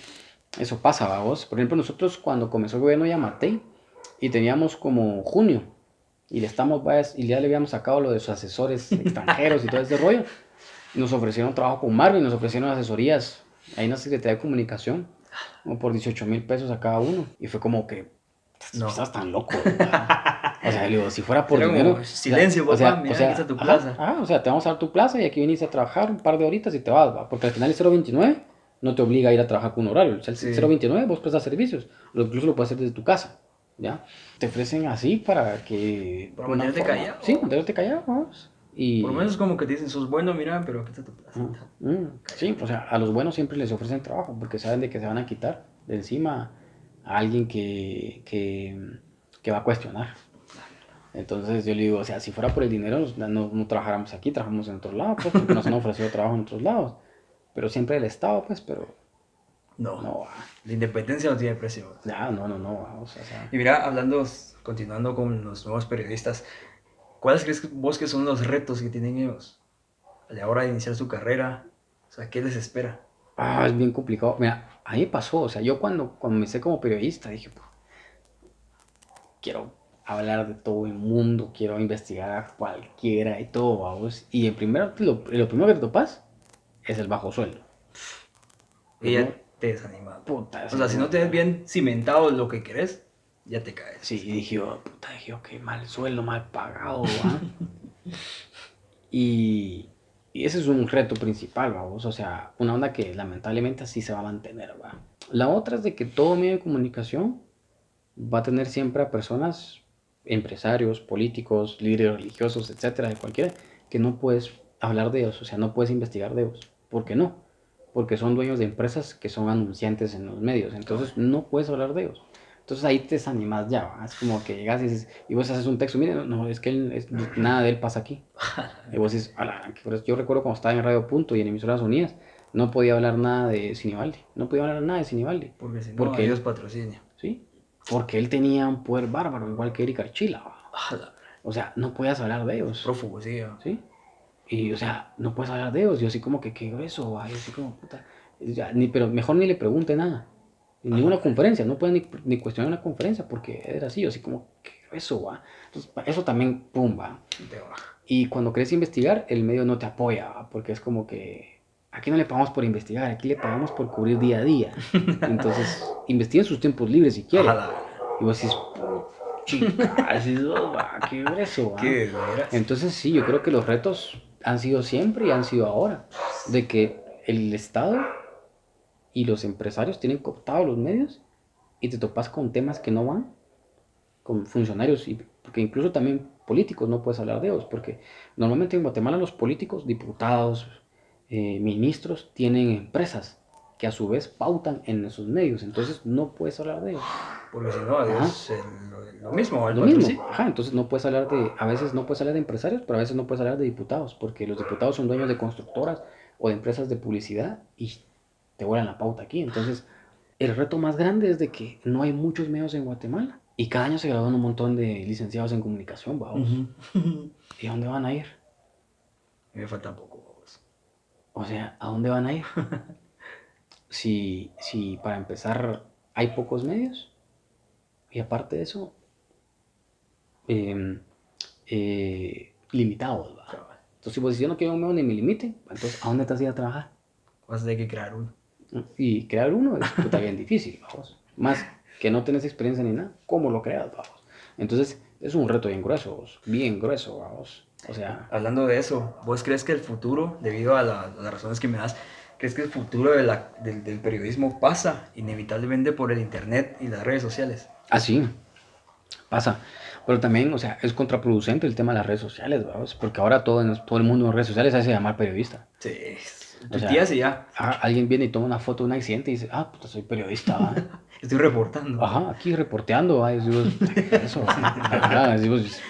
eso pasa, vamos. Por ejemplo, nosotros cuando comenzó el gobierno Yamatei y teníamos como junio, y le estamos, y ya le habíamos sacado lo de sus asesores extranjeros y todo ese rollo. Nos ofrecieron trabajo con Marvin, nos ofrecieron asesorías en la Secretaría de Comunicación, como por 18 mil pesos a cada uno. Y fue como que, no estás tan loco. o sea, digo, si fuera por dinero. Silencio, papá, o sea, mira, o sea, aquí está tu plaza. Ah, o sea, te vamos a dar tu plaza y aquí viniste a trabajar un par de horitas y te vas, ¿va? porque al final el 029 no te obliga a ir a trabajar con un horario. O sea, el 029 vos prestas servicios, incluso lo puedes hacer desde tu casa. ¿ya? Te ofrecen así para que... Para mantenerte callado. Sí, mantenerte callado, vamos. Y... Por lo menos como que te dicen, sos bueno, mira, pero aquí está tu plaza. Mm, mm, sí, o sea, a los buenos siempre les ofrecen trabajo porque saben de que se van a quitar de encima a alguien que, que, que va a cuestionar. Entonces yo le digo, o sea, si fuera por el dinero, no, no trabajáramos aquí, trabajamos en otros lados, pues, porque nos han ofrecido trabajo en otros lados. Pero siempre el Estado, pues, pero no. no la independencia no tiene precio. Ya, no, no, no. Y mira, hablando, continuando con los nuevos periodistas, ¿cuáles crees vos que son los retos que tienen ellos a la hora de iniciar su carrera? O sea, ¿qué les espera? Ah, es bien complicado. Mira, a mí pasó, o sea, yo cuando comencé como periodista dije, quiero hablar de todo el mundo, quiero investigar a cualquiera y todo, vamos. Y el primero, lo, primero que te topas es el bajo sueldo. Y te desanima. Puta, o sea, si no tienes bien cimentado lo que querés, ya te caes. Sí, y dije, oh, puta, dije, ok, mal sueldo, mal pagado, y, y, ese es un reto principal, vamos. O sea, una onda que lamentablemente así se va a mantener, va. La otra es de que todo medio de comunicación va a tener siempre a personas, empresarios, políticos, líderes religiosos, etcétera, de cualquiera, que no puedes hablar de ellos, o sea, no puedes investigar de ellos. ¿Por qué no? porque son dueños de empresas que son anunciantes en los medios, entonces no puedes hablar de ellos. Entonces ahí te desanimas ya, es como que llegas y, dices, y vos haces un texto, mire, no, es que él, nada de él pasa aquí. y vos dices, yo recuerdo cuando estaba en Radio Punto y en Emisoras Unidas, no podía hablar nada de Sinibaldi, no podía hablar nada de Sinibaldi. Porque si no, porque ellos patrocinio. Sí, porque él tenía un poder bárbaro, igual que Erika Archila. O sea, no podías hablar de ellos. Prófugo, sí. Sí. Y, o sea, no puedes hablar de ellos. Yo así como que, qué grueso, Yo así como, puta. ni, pero mejor ni le pregunte nada. En ninguna conferencia, no pueden ni, ni, cuestionar una conferencia porque era así, así como, ¿qué eso va? Entonces, eso también, pum, va. Y cuando querés investigar, el medio no te apoya, porque es como que aquí no le pagamos por investigar, aquí le pagamos por cubrir día a día. Entonces, investiguen sus tiempos libres si quieren. Y vos decís, chica, así va, qué eso, ¿Qué Entonces, sí, yo creo que los retos han sido siempre y han sido ahora. De que el Estado y los empresarios tienen cooptado los medios y te topas con temas que no van, con funcionarios, y, porque incluso también políticos no puedes hablar de ellos, porque normalmente en Guatemala los políticos, diputados, eh, ministros tienen empresas que a su vez pautan en esos medios, entonces no puedes hablar de ellos. Porque si no, es lo mismo. lo mismo. Ajá, entonces no puedes hablar de, a veces no puedes hablar de empresarios, pero a veces no puedes hablar de diputados, porque los diputados son dueños de constructoras o de empresas de publicidad y te vuelan la pauta aquí. Entonces, el reto más grande es de que no hay muchos medios en Guatemala y cada año se gradúan un montón de licenciados en comunicación, vamos. ¿Y a dónde van a ir? Me falta poco, vamos. O sea, ¿a dónde van a ir? si, si para empezar hay pocos medios y aparte de eso, em, eh, limitados, ¿va? Entonces, si vos yo no quiero un medio ni me limite, entonces, ¿a dónde te has ido a trabajar? Vas a tener que crear uno. Y crear uno es puta bien difícil, vamos. Más que no tenés experiencia ni nada, ¿cómo lo creas, vamos? Entonces, es un reto bien grueso, bien grueso, vamos. O sea... Hablando de eso, ¿vos crees que el futuro, debido a, las razones que me das, crees que el futuro de la, del, del, periodismo pasa inevitablemente por el internet y las redes sociales? Ah, sí, pasa. Pero también, o sea, es contraproducente el tema de las redes sociales, vamos, porque ahora todo, todo el mundo en redes sociales hace llamar periodista. Sí, tu tía sí ya. alguien viene y toma una foto de un accidente y dice, ah, pues soy periodista. Estoy reportando. Ajá, aquí reporteando. Ay, eso.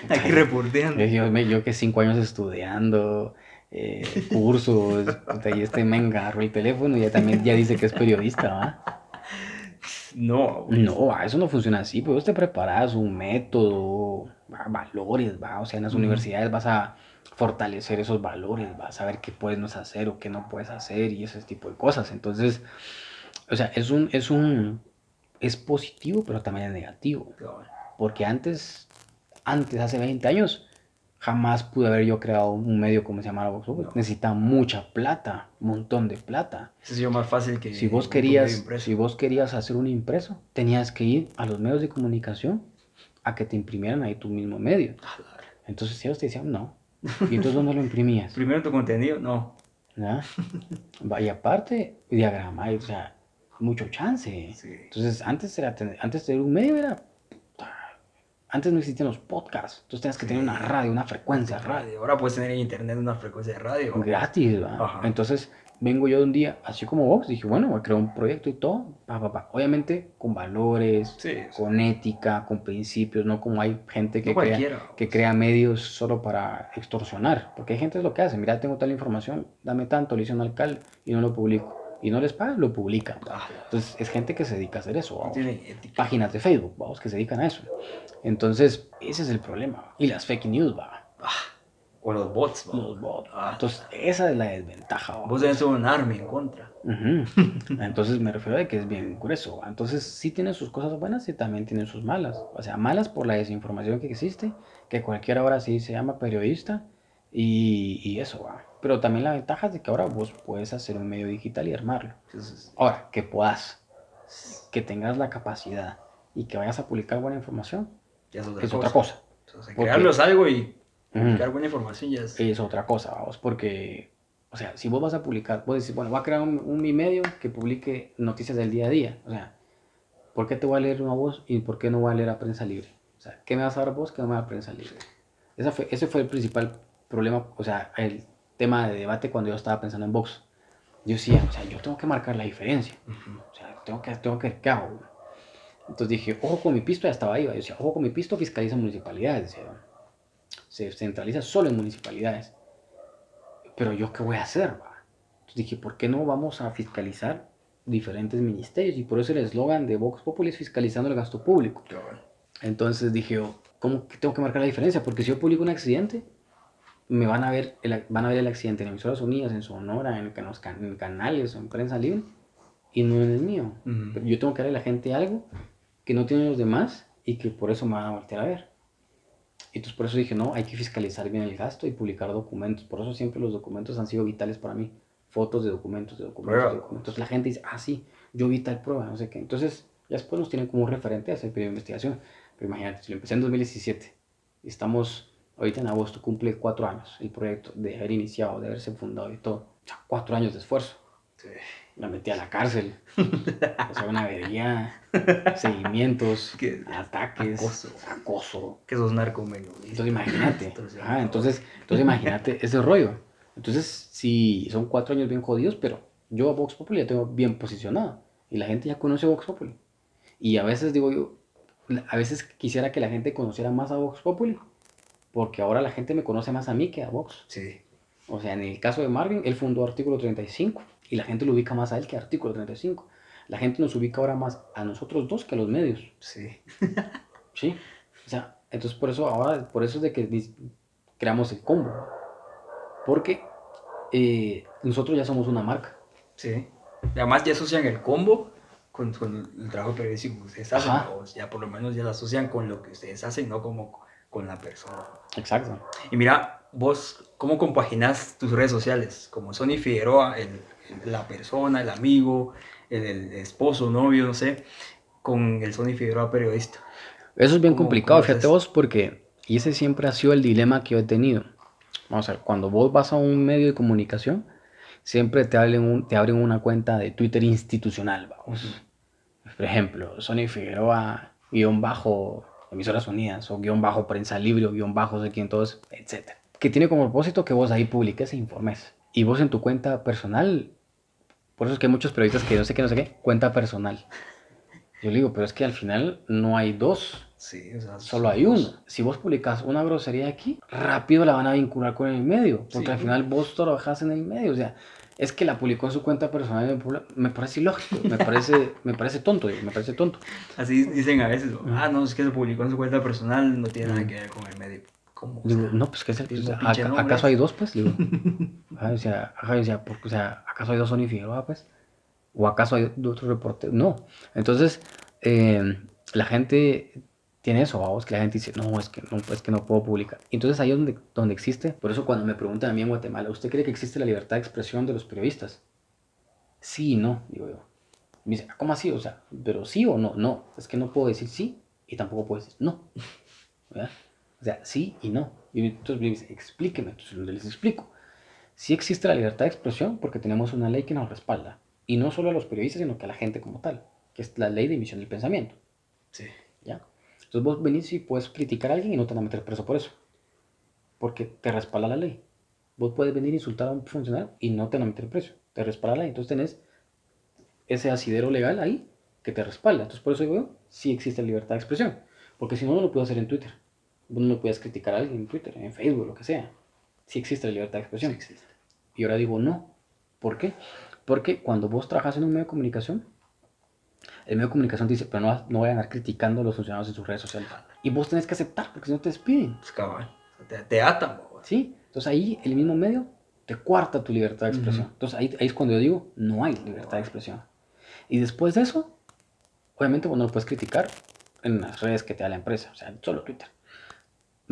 aquí reporteando. Yo, yo, que cinco años estudiando, eh, cursos, y este me engarro el teléfono y ya también ya dice que es periodista, ¿va? No. No, eso no funciona así. Pues vos te preparas un método, valores, ¿va? O sea, en las universidades vas a fortalecer esos valores, vas a ver qué puedes hacer o qué no puedes hacer y ese tipo de cosas. Entonces, o sea, es un, es un, es positivo, pero también es negativo. Porque antes, antes, hace 20 años, jamás pude haber yo creado un medio como se llamara Vox Necesita mucha plata, un montón de plata. Es más fácil que si vos querías, si vos querías hacer un impreso, tenías que ir a los medios de comunicación a que te imprimieran ahí tu mismo medio. Entonces ellos te decían no. ¿Y entonces dónde lo imprimías? Primero tu contenido, no. ¿Ya? Y aparte, diagrama, o sea, mucho chance. Entonces antes era antes de un medio era antes no existían los podcasts. Entonces tenías que tener una radio, una frecuencia de radio. Ahora puedes tener en internet una frecuencia de radio. Gratis, ¿verdad? Entonces vengo yo de un día, así como vos, dije, bueno, voy a crear un proyecto y todo. Pa, pa, pa. Obviamente con valores, con ética, con principios, no como hay gente que, crea, que crea medios solo para extorsionar. Porque hay gente que es lo que hace. Mira, tengo tal información, dame tanto, le hice un alcalde y no lo publico y no les pagan, lo publican. Entonces, es gente que se dedica a hacer eso. Páginas de Facebook, vamos, que se dedican a eso. Entonces, ese es el problema. Y las fake news, va. Ah, o los bots, va. Los bots. Ah. Entonces, esa es la desventaja. Vos debes ser un army en contra. Entonces, me refiero a que es bien grueso. Entonces, sí tiene sus cosas buenas y también tiene sus malas. O sea, malas por la desinformación que existe, que cualquiera ahora sí se llama periodista y, y eso, va. Pero también la ventaja es de que ahora vos puedes hacer un medio digital y armarlo. ahora, que puedas, que tengas la capacidad y que vayas a publicar buena información, es otra cosa. crearlos algo y publicar buena información ya es... Es otra cosa, vamos, porque, o sea, si vos vas a publicar, vos decís, bueno, voy a crear un, un mi medio que publique noticias del día a día. O sea, ¿por qué te voy a leer una voz y por qué no voy a leer a prensa libre? O sea, ¿qué me vas a dar vos que no me va a prensa libre? Esa fue, ese fue el principal problema, o sea, el tema de debate cuando yo estaba pensando en box. Yo decía, o sea, yo tengo que marcar la diferencia. O sea, tengo que, tengo que, ¿qué hago? Entonces dije, ojo con mi pisto, ya estaba ahí. Yo decía, ojo con mi pisto, fiscaliza municipalidades. Decía, se centraliza solo en municipalidades. Pero yo, ¿qué voy a hacer? Entonces dije, ¿por qué no vamos a fiscalizar diferentes ministerios? Y por eso el eslogan de Vox Populi es fiscalizando el gasto público. Entonces dije, ¿cómo que tengo que marcar la diferencia? Porque si yo publico un accidente, me van a ver el, van a ver el accidente en emisoras unidas, en Sonora, en, en, en canales en prensa libre, y no en el mío. yo tengo que darle a la gente algo que no tienen los demás y que por eso me van a voltear a ver. Entonces por eso dije, no, hay que fiscalizar bien el gasto y publicar documentos. Por eso siempre los documentos han sido vitales para mí. Fotos de documentos, de documentos, de documentos. La gente dice, ah, sí, yo vi tal prueba, no sé qué. Entonces ya después nos tienen como un referente a hacer pedido de investigación. Pero imagínate, si lo empecé en 2017 y estamos ahorita en agosto, cumple cuatro años el proyecto de haber iniciado, de haberse fundado y todo. O sea, cuatro años de esfuerzo. Sí la metí a la cárcel. o sea, una avería, seguimientos, ataques, acoso. acoso. Que sos narcomeno. Entonces imagínate. Entonces, entonces, entonces imagínate ese rollo. Entonces, sí, son cuatro años bien jodidos, pero yo a Vox Populi ya tengo bien posicionado. Y la gente ya conoce a Vox Populi. Y a veces digo yo, a veces quisiera que la gente conociera más a Vox Populi, porque ahora la gente me conoce más a mí que a Vox. Sí. O sea, en el caso de Marvin, él fundó Artículo 35 y la gente lo ubica más a él que a Artículo 35. La gente nos ubica ahora más a nosotros dos que a los medios. Sí. sí. O sea, entonces por eso ahora, por eso es de que creamos el combo. Porque eh, nosotros ya somos una marca. Sí. Además ya asocian el combo con, el trabajo periodístico que ustedes hacen. O ya por lo menos ya lo asocian con lo que ustedes hacen, no como con la persona. Exacto. Y mira, vos, ¿cómo compaginas tus redes sociales? Como Sony Figueroa, el la persona, el amigo, el, esposo, novio, no sé, con el Sony Figueroa periodista. Eso es bien complicado, fíjate vos, porque, y ese siempre ha sido el dilema que yo he tenido. Vamos a ver, cuando vos vas a un medio de comunicación, siempre te abren, un, te abren una cuenta de Twitter institucional, vamos. Por ejemplo, Sony Figueroa, guion bajo, emisoras unidas, o guion bajo prensa libre, o guion bajo, sé quién, todos, etc. Que tiene como propósito que vos ahí publiques e informes. Y vos en tu cuenta personal por eso es que hay muchos periodistas que no sé qué, no sé qué, cuenta personal. Yo le digo, pero es que al final no hay dos. Sí, o sea, solo hay uno. Si vos publicas una grosería aquí, rápido la van a vincular con el medio, porque al final vos trabajas en el medio. O sea, es que la publicó en su cuenta personal, me parece ilógico, me parece, me parece tonto, me parece tonto. Así dicen a veces, ah, no, es que se publicó en su cuenta personal, no tiene nada que ver con el medio. Digo, no, pues que es el. ¿Acaso hay dos, pues? Digo, o, sea, o, sea, ¿acaso hay dos Sony Figueroa, pues? ¿O acaso hay otro reporte? No. Entonces, em, la gente tiene eso, vamos, que la gente dice, no, es que no, es que no puedo publicar. Entonces ahí es donde, donde existe, por eso cuando me preguntan a mí en Guatemala, ¿usted cree que existe la libertad de expresión de los periodistas? Sí y no, digo yo. Me dice, ¿cómo así? O sea, ¿pero sí o no? No, es que no puedo decir sí y tampoco puedo decir no. ¿verdad? O sea, sí y no. Y entonces me dice, explíqueme. Entonces les explico. Sí existe la libertad de expresión porque tenemos una ley que nos respalda. Y no solo a los periodistas, sino que a la gente como tal, que es la ley de emisión del pensamiento. Sí. ¿Ya? Entonces vos venís y puedes criticar a alguien y no te van a meter preso por eso. Porque te respalda la ley. Vos puedes venir a insultar a un funcionario y no te van a meter preso. Te respalda la ley. Entonces tenés ese asidero legal ahí que te respalda. Entonces por eso digo, sí existe la libertad de expresión. Porque si no, no lo puedo hacer en Twitter no puedes criticar a alguien en Twitter, en Facebook, lo que sea. Sí existe la libertad de expresión. Sí existe. Y ahora digo no. ¿Por qué? Porque cuando vos trabajas en un medio de comunicación, el medio de comunicación dice, pero no, no voy a andar criticando a los funcionarios en sus redes sociales. Y vos tenés que aceptar, porque si no te despiden. Pues cabal, te, te atan. Sí, entonces ahí el mismo medio te cuarta tu libertad de expresión. Entonces ahí, ahí, es cuando yo digo, no hay libertad de expresión. Y después de eso, obviamente vos no lo puedes criticar en las redes que te da la empresa, o sea, solo Twitter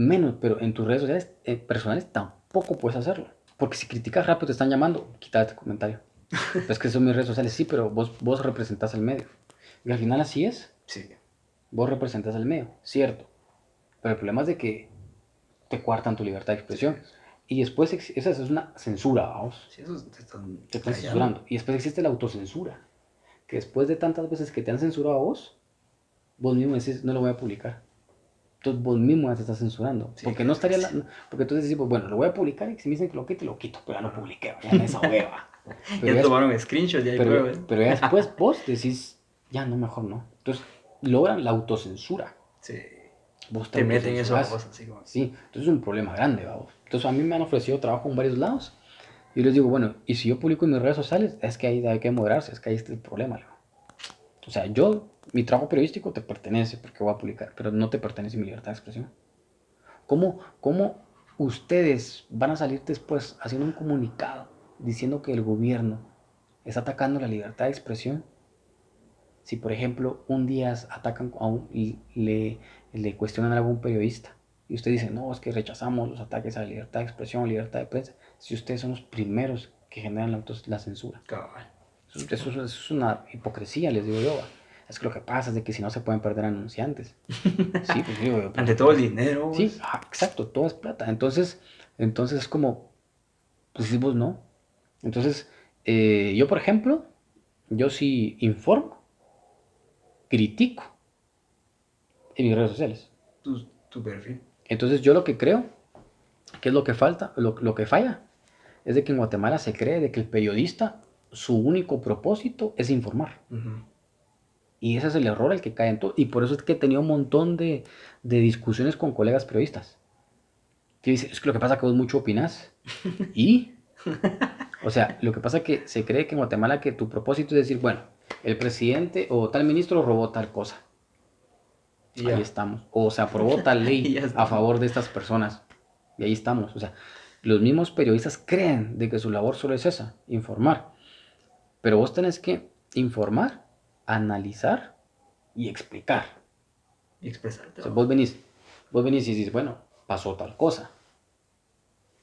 menos, pero en tus redes sociales eh, personales tampoco puedes hacerlo. Porque si criticas rápido te están llamando, quítate comentario. es que son mis redes sociales, sí, pero vos, vos representas el medio. Y al final así es. Sí. Vos representas el medio, cierto. Pero el problema es de que te cuartan tu libertad de expresión. Y después, esa es una censura, vamos. Sí, eso te están, te están censurando. Y después existe la autocensura. Que después de tantas veces que te han censurado a vos, vos mismo decís, no lo voy a publicar entonces vos mismo ya te estás censurando. porque no estaría. La, porque entonces decís, pues, bueno, lo voy a publicar y si me dicen que lo quite, lo quito. Pero ya lo publiqué, ya me desahogué, ya, ya tomaron screenshot, ya hay pero, pero ya después vos decís, ya no, mejor no. Entonces logran la autocensura. Sí. Vos te, meten eso cosas así como. Sí, entonces es un problema grande, vamos. Entonces a mí me han ofrecido trabajo en varios lados. Y les digo, bueno, y si yo publico en mis redes sociales, es que ahí hay que moderarse, es que ahí está el problema. O sea, yo mi trabajo periodístico te pertenece porque voy a publicar, pero no te pertenece mi libertad de expresión. ¿Cómo, cómo ustedes van a salir después haciendo un comunicado diciendo que el gobierno está atacando la libertad de expresión si por ejemplo un día atacan a un, y le, le cuestionan a algún periodista y usted dice, no, es que rechazamos los ataques a la libertad de expresión, libertad de prensa, si ustedes son los primeros que generan la, la censura. Eso, eso, es una hipocresía, les digo yo. Es que lo que pasa es de que si no se pueden perder anunciantes. Sí, pues digo, pues, Ante todo el dinero. Sí, ah, exacto, todo es plata. Entonces, entonces es como, pues decimos no. Entonces, eh, yo por ejemplo, yo sí informo, critico en mis redes sociales. Tu, tu perfil. Entonces yo lo que creo, que es lo que falta, lo, lo que falla, es de que en Guatemala se cree de que el periodista, su único propósito es informar. Y ese es el error al que cae en todo. Y por eso es que he tenido un montón de, discusiones con colegas periodistas. Que dicen, es que lo que pasa es que vos mucho opinás. ¿Y? O sea, lo que pasa es que se cree que en Guatemala que tu propósito es decir, bueno, el presidente o tal ministro robó tal cosa. Y ahí estamos. O se aprobó tal ley a favor de estas personas. Y ahí estamos. O sea, los mismos periodistas creen de que su labor solo es esa, informar. Pero vos tenés que informar, analizar y explicar. Y expresarte. vos venís, vos venís y dices, bueno, pasó tal cosa.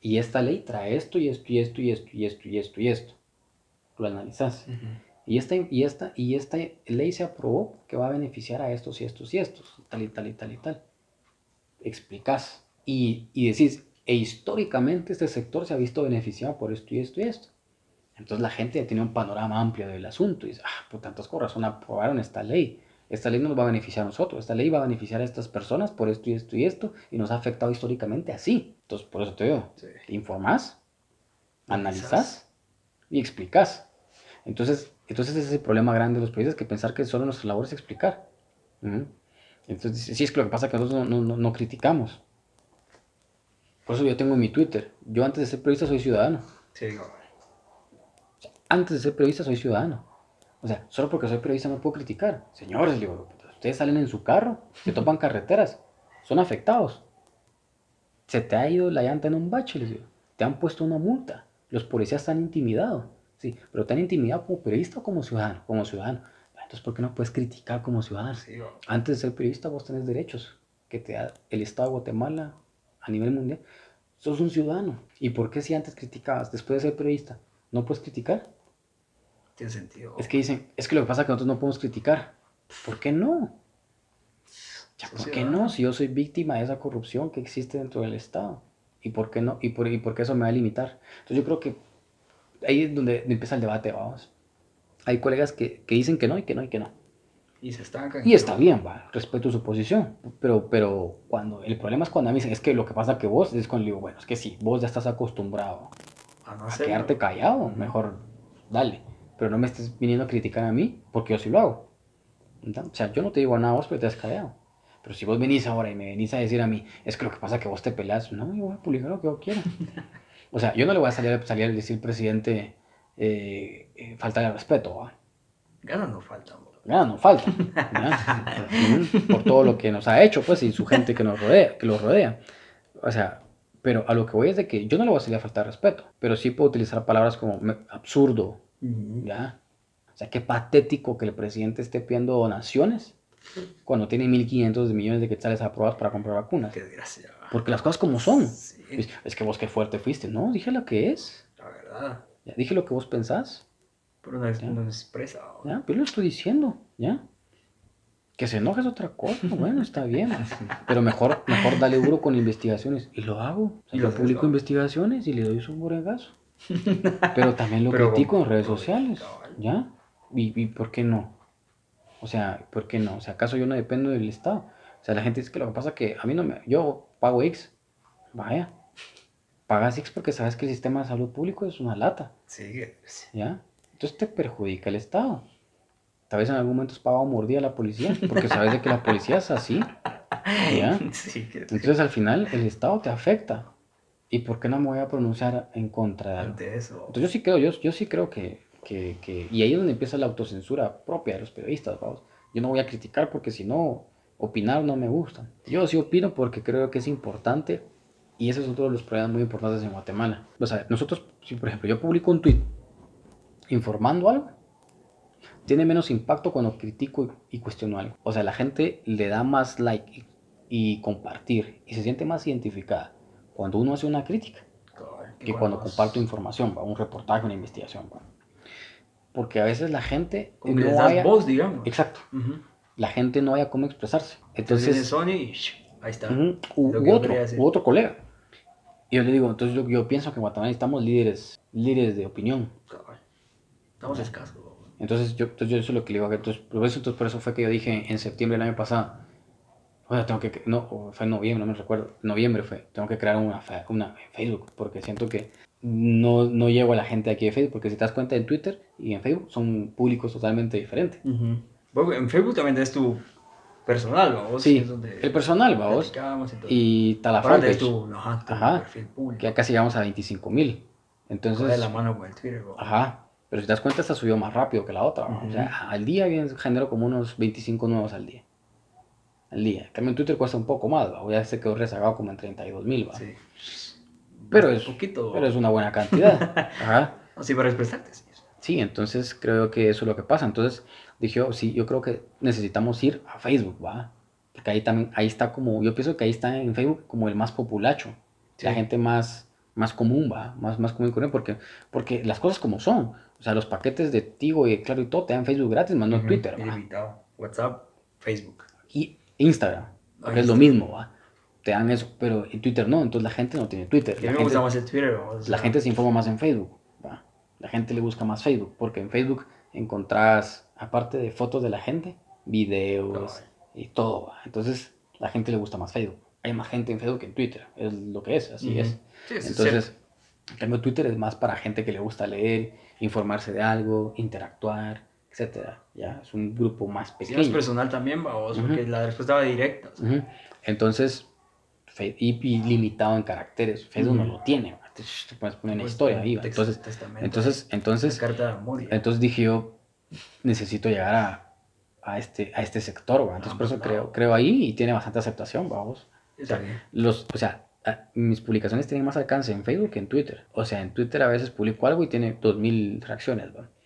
Y esta ley trae esto y esto y esto y esto y esto y esto y esto. Lo analizas. Y esta, y, esta, y esta ley se aprobó que va a beneficiar a estos y estos y estos, tal y tal y tal y tal. Explicas. Y, y decís, e históricamente este sector se ha visto beneficiado por esto y esto y esto. Entonces la gente ya tiene un panorama amplio del asunto y dice, ah, por tantas razón aprobaron esta ley. Esta ley nos va a beneficiar a nosotros, esta ley va a beneficiar a estas personas por esto y esto y esto, y nos ha afectado históricamente así. Entonces, por eso te digo, informás, analizás y explicás. Entonces, entonces ese es el problema grande de los países, que pensar que solo nuestra labor es explicar. Entonces, sí es que lo que pasa es que nosotros no, no, no criticamos. Por eso yo tengo mi Twitter. Yo antes de ser periodista soy ciudadano. Sí, Antes de ser periodista soy ciudadano. O sea, solo porque soy periodista no puedo criticar. Señores, digo, ustedes salen en su carro, se topan carreteras, son afectados. Se te ha ido la llanta en un bache, les digo. Te han puesto una multa. Los policías están intimidados. Sí, pero te han intimidado como periodista o como ciudadano. Como ciudadano. Entonces, ¿por qué no puedes criticar como ciudadano? Antes de ser periodista, vos tenés derechos que te da el Estado de Guatemala, a nivel mundial, sos un ciudadano. ¿Y por qué si antes criticabas, después de ser periodista, no puedes criticar? Tiene sentido. Es que dicen, es que lo que pasa es que nosotros no podemos criticar. ¿Por qué no? ¿Por qué no? Si yo soy víctima de esa corrupción que existe dentro del Estado. ¿Y por qué no? ¿Y por, y por qué eso me va a limitar? Entonces yo creo que ahí es donde empieza el debate, vamos. Hay colegas que, que dicen que no y que no y que no. Y se Y está bien, va, respeto su posición. Pero, pero cuando el problema es cuando a mí dicen, es que lo que pasa que vos, es cuando digo, bueno, es que sí, vos ya estás acostumbrado a, quedarte callado, mejor dale. Pero no me estés viniendo a criticar a mí porque yo sí lo hago. O sea, yo no te digo nada a vos porque te has callado. Pero si vos venís ahora y me venís a decir a mí, es que lo que pasa es que vos te peleas, no, yo voy a publicar lo que yo quiera. o sea, yo no le voy a salir, salir a decir presidente eh, eh, falta de respeto, ¿va? Ganas no faltan nada, no falta, por todo lo que nos ha hecho, pues, y su gente que nos rodea, que lo rodea. O sea, pero a lo que voy es de que yo no le voy a salir a faltar respeto, pero sí puedo utilizar palabras como absurdo, ¿ya? O sea, qué patético que el presidente esté pidiendo donaciones cuando tiene 1.500 millones de quetzales aprobados para comprar vacunas. Qué desgracia. Porque las cosas como son. Es, que vos qué fuerte fuiste. No, dije lo que es. La verdad. Ya, dije lo que vos pensás. Pero no, no expresa. ¿Ya? Pero lo estoy diciendo, ¿ya? Que se enoje es otra cosa, bueno, está bien. Pero mejor, mejor dale duro con investigaciones. Y lo hago. y yo publico investigaciones y le doy su boregazo. Pero también lo critico en redes sociales, ¿ya? ¿Y, ¿Y por qué no? O sea, ¿por qué no? O sea, ¿acaso yo no dependo del Estado? O sea, la gente dice que lo que pasa es que a mí no me... Yo pago X. Vaya. Pagas X porque sabes que el sistema de salud público es una lata. Sí. ¿Ya? Entonces te perjudica el Estado. Tal vez en algún momento has pagado mordida a la policía, porque sabes de que la policía es así. ¿ya? Entonces al final el Estado te afecta. ¿Y por qué no me voy a pronunciar en contra de eso? Entonces yo sí creo, yo, yo sí creo que, que, que, Y ahí es donde empieza la autocensura propia de los periodistas, vamos. Yo no voy a criticar porque si no, opinar no me gusta. Yo sí opino porque creo que es importante y ese es otro de los problemas muy importantes en Guatemala. O sea, nosotros, si por ejemplo yo publico un tweet informando algo, tiene menos impacto cuando critico y cuestiono algo. O sea, la gente le da más like y, compartir y se siente más identificada cuando uno hace una crítica que cuando comparto información, un reportaje, una investigación. Porque a veces la gente no haya... voz, digamos. Exacto. La gente no haya cómo expresarse. Entonces, Sony y ahí está. u, otro, otro colega. Y yo le digo, entonces yo, yo pienso que en Guatemala estamos líderes, líderes de opinión. Estamos escasos. Entonces yo, entonces yo eso es lo que le digo. Entonces entonces por eso fue que yo dije en septiembre del año pasado, o sea, tengo que, no, fue en noviembre, no me recuerdo, noviembre fue, tengo que crear una, una en Facebook, porque siento que no, no llego a la gente aquí de Facebook, porque si te das cuenta en Twitter y en Facebook son públicos totalmente diferentes. en Facebook también es tu personal, vamos. Sí, el personal, vamos. Y, y Talafalque. es tu, ajá, perfil público. Que ya casi llegamos a 25 mil. Entonces. de la mano con el Twitter, Ajá. Pero si te das cuenta, esta subió más rápido que la otra. O sea, al día bien genero como unos 25 nuevos al día. Al día. También Twitter cuesta un poco más, ¿va? ya se quedó rezagado como en 32 mil, Sí. Pero es, poquito. pero es una buena cantidad. Ajá. Así para expresarte. Sí. sí, entonces creo que eso es lo que pasa. Entonces dije, oh, sí, yo creo que necesitamos ir a Facebook, ¿va? Porque ahí también, ahí está como, yo pienso que ahí está en Facebook como el más populacho. La gente más, más común, ¿va? Más, más común, porque, porque las cosas como son. O sea, los paquetes de Tigo y Claro y todo te dan Facebook gratis, más no Twitter. Ilimitado. WhatsApp, Facebook. Y Instagram, que es lo mismo, ¿va? Te dan eso, pero en Twitter no, entonces la gente no tiene Twitter. La, gente, gusta más Twitter, la gente se informa más en Facebook, ¿va? La gente le busca más Facebook, porque en Facebook encontrás, aparte de fotos de la gente, videos y todo, ¿va? Entonces la gente le gusta más Facebook. Hay más gente en Facebook que en Twitter, es lo que es, así es. entonces, en cambio Twitter es más para gente que le gusta leer informarse de algo, interactuar, etcétera. Ya es un grupo más pequeño. Sí, es personal también, vamos, porque la respuesta va directa. Entonces, y, limitado en caracteres. Facebook no lo tiene. Te puedes poner una pues, historia ahí. Entonces, entonces, entonces, entonces dije yo, necesito llegar a, a este, a este sector, entonces por eso creo, creo ahí y tiene bastante aceptación, vamos. O sea, los, o sea, mis publicaciones tienen más alcance en Facebook que en Twitter. O sea, en Twitter a veces publico algo y tiene 2000 reacciones, ¿no?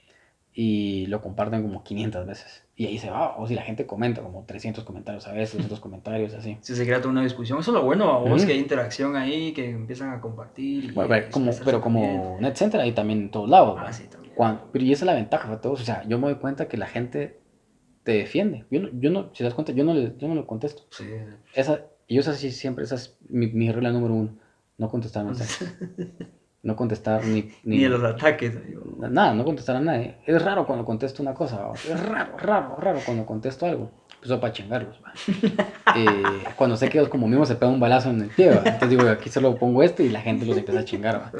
Y lo comparten como 500 veces. Y ahí se va, o si la gente comenta, como 300 comentarios a veces, 200 comentarios, así. Si se crea toda una discusión, eso es lo bueno, vos, que hay interacción ahí, que empiezan a compartir. como, pero como NetCenter ahí también en todos lados. Ah, sí, también. pero y esa es la ventaja para todos. O sea, yo me doy cuenta que la gente te defiende. Yo no, yo no si te das cuenta, yo no le, yo no le contesto. Sí. Esa, y yo así siempre, esa es mi, mi, regla número uno, no contestar mensajes. No contestar ni... Ni, ni los ataques. Nada, no contestar a nadie. Es raro cuando contesto una cosa, es raro, raro, raro cuando contesto algo. Pues para chingarlos. eh, cuando sé que ellos como mismo se pegan un balazo en el pie, entonces digo, aquí solo pongo esto y la gente los empieza a chingar. ¿va?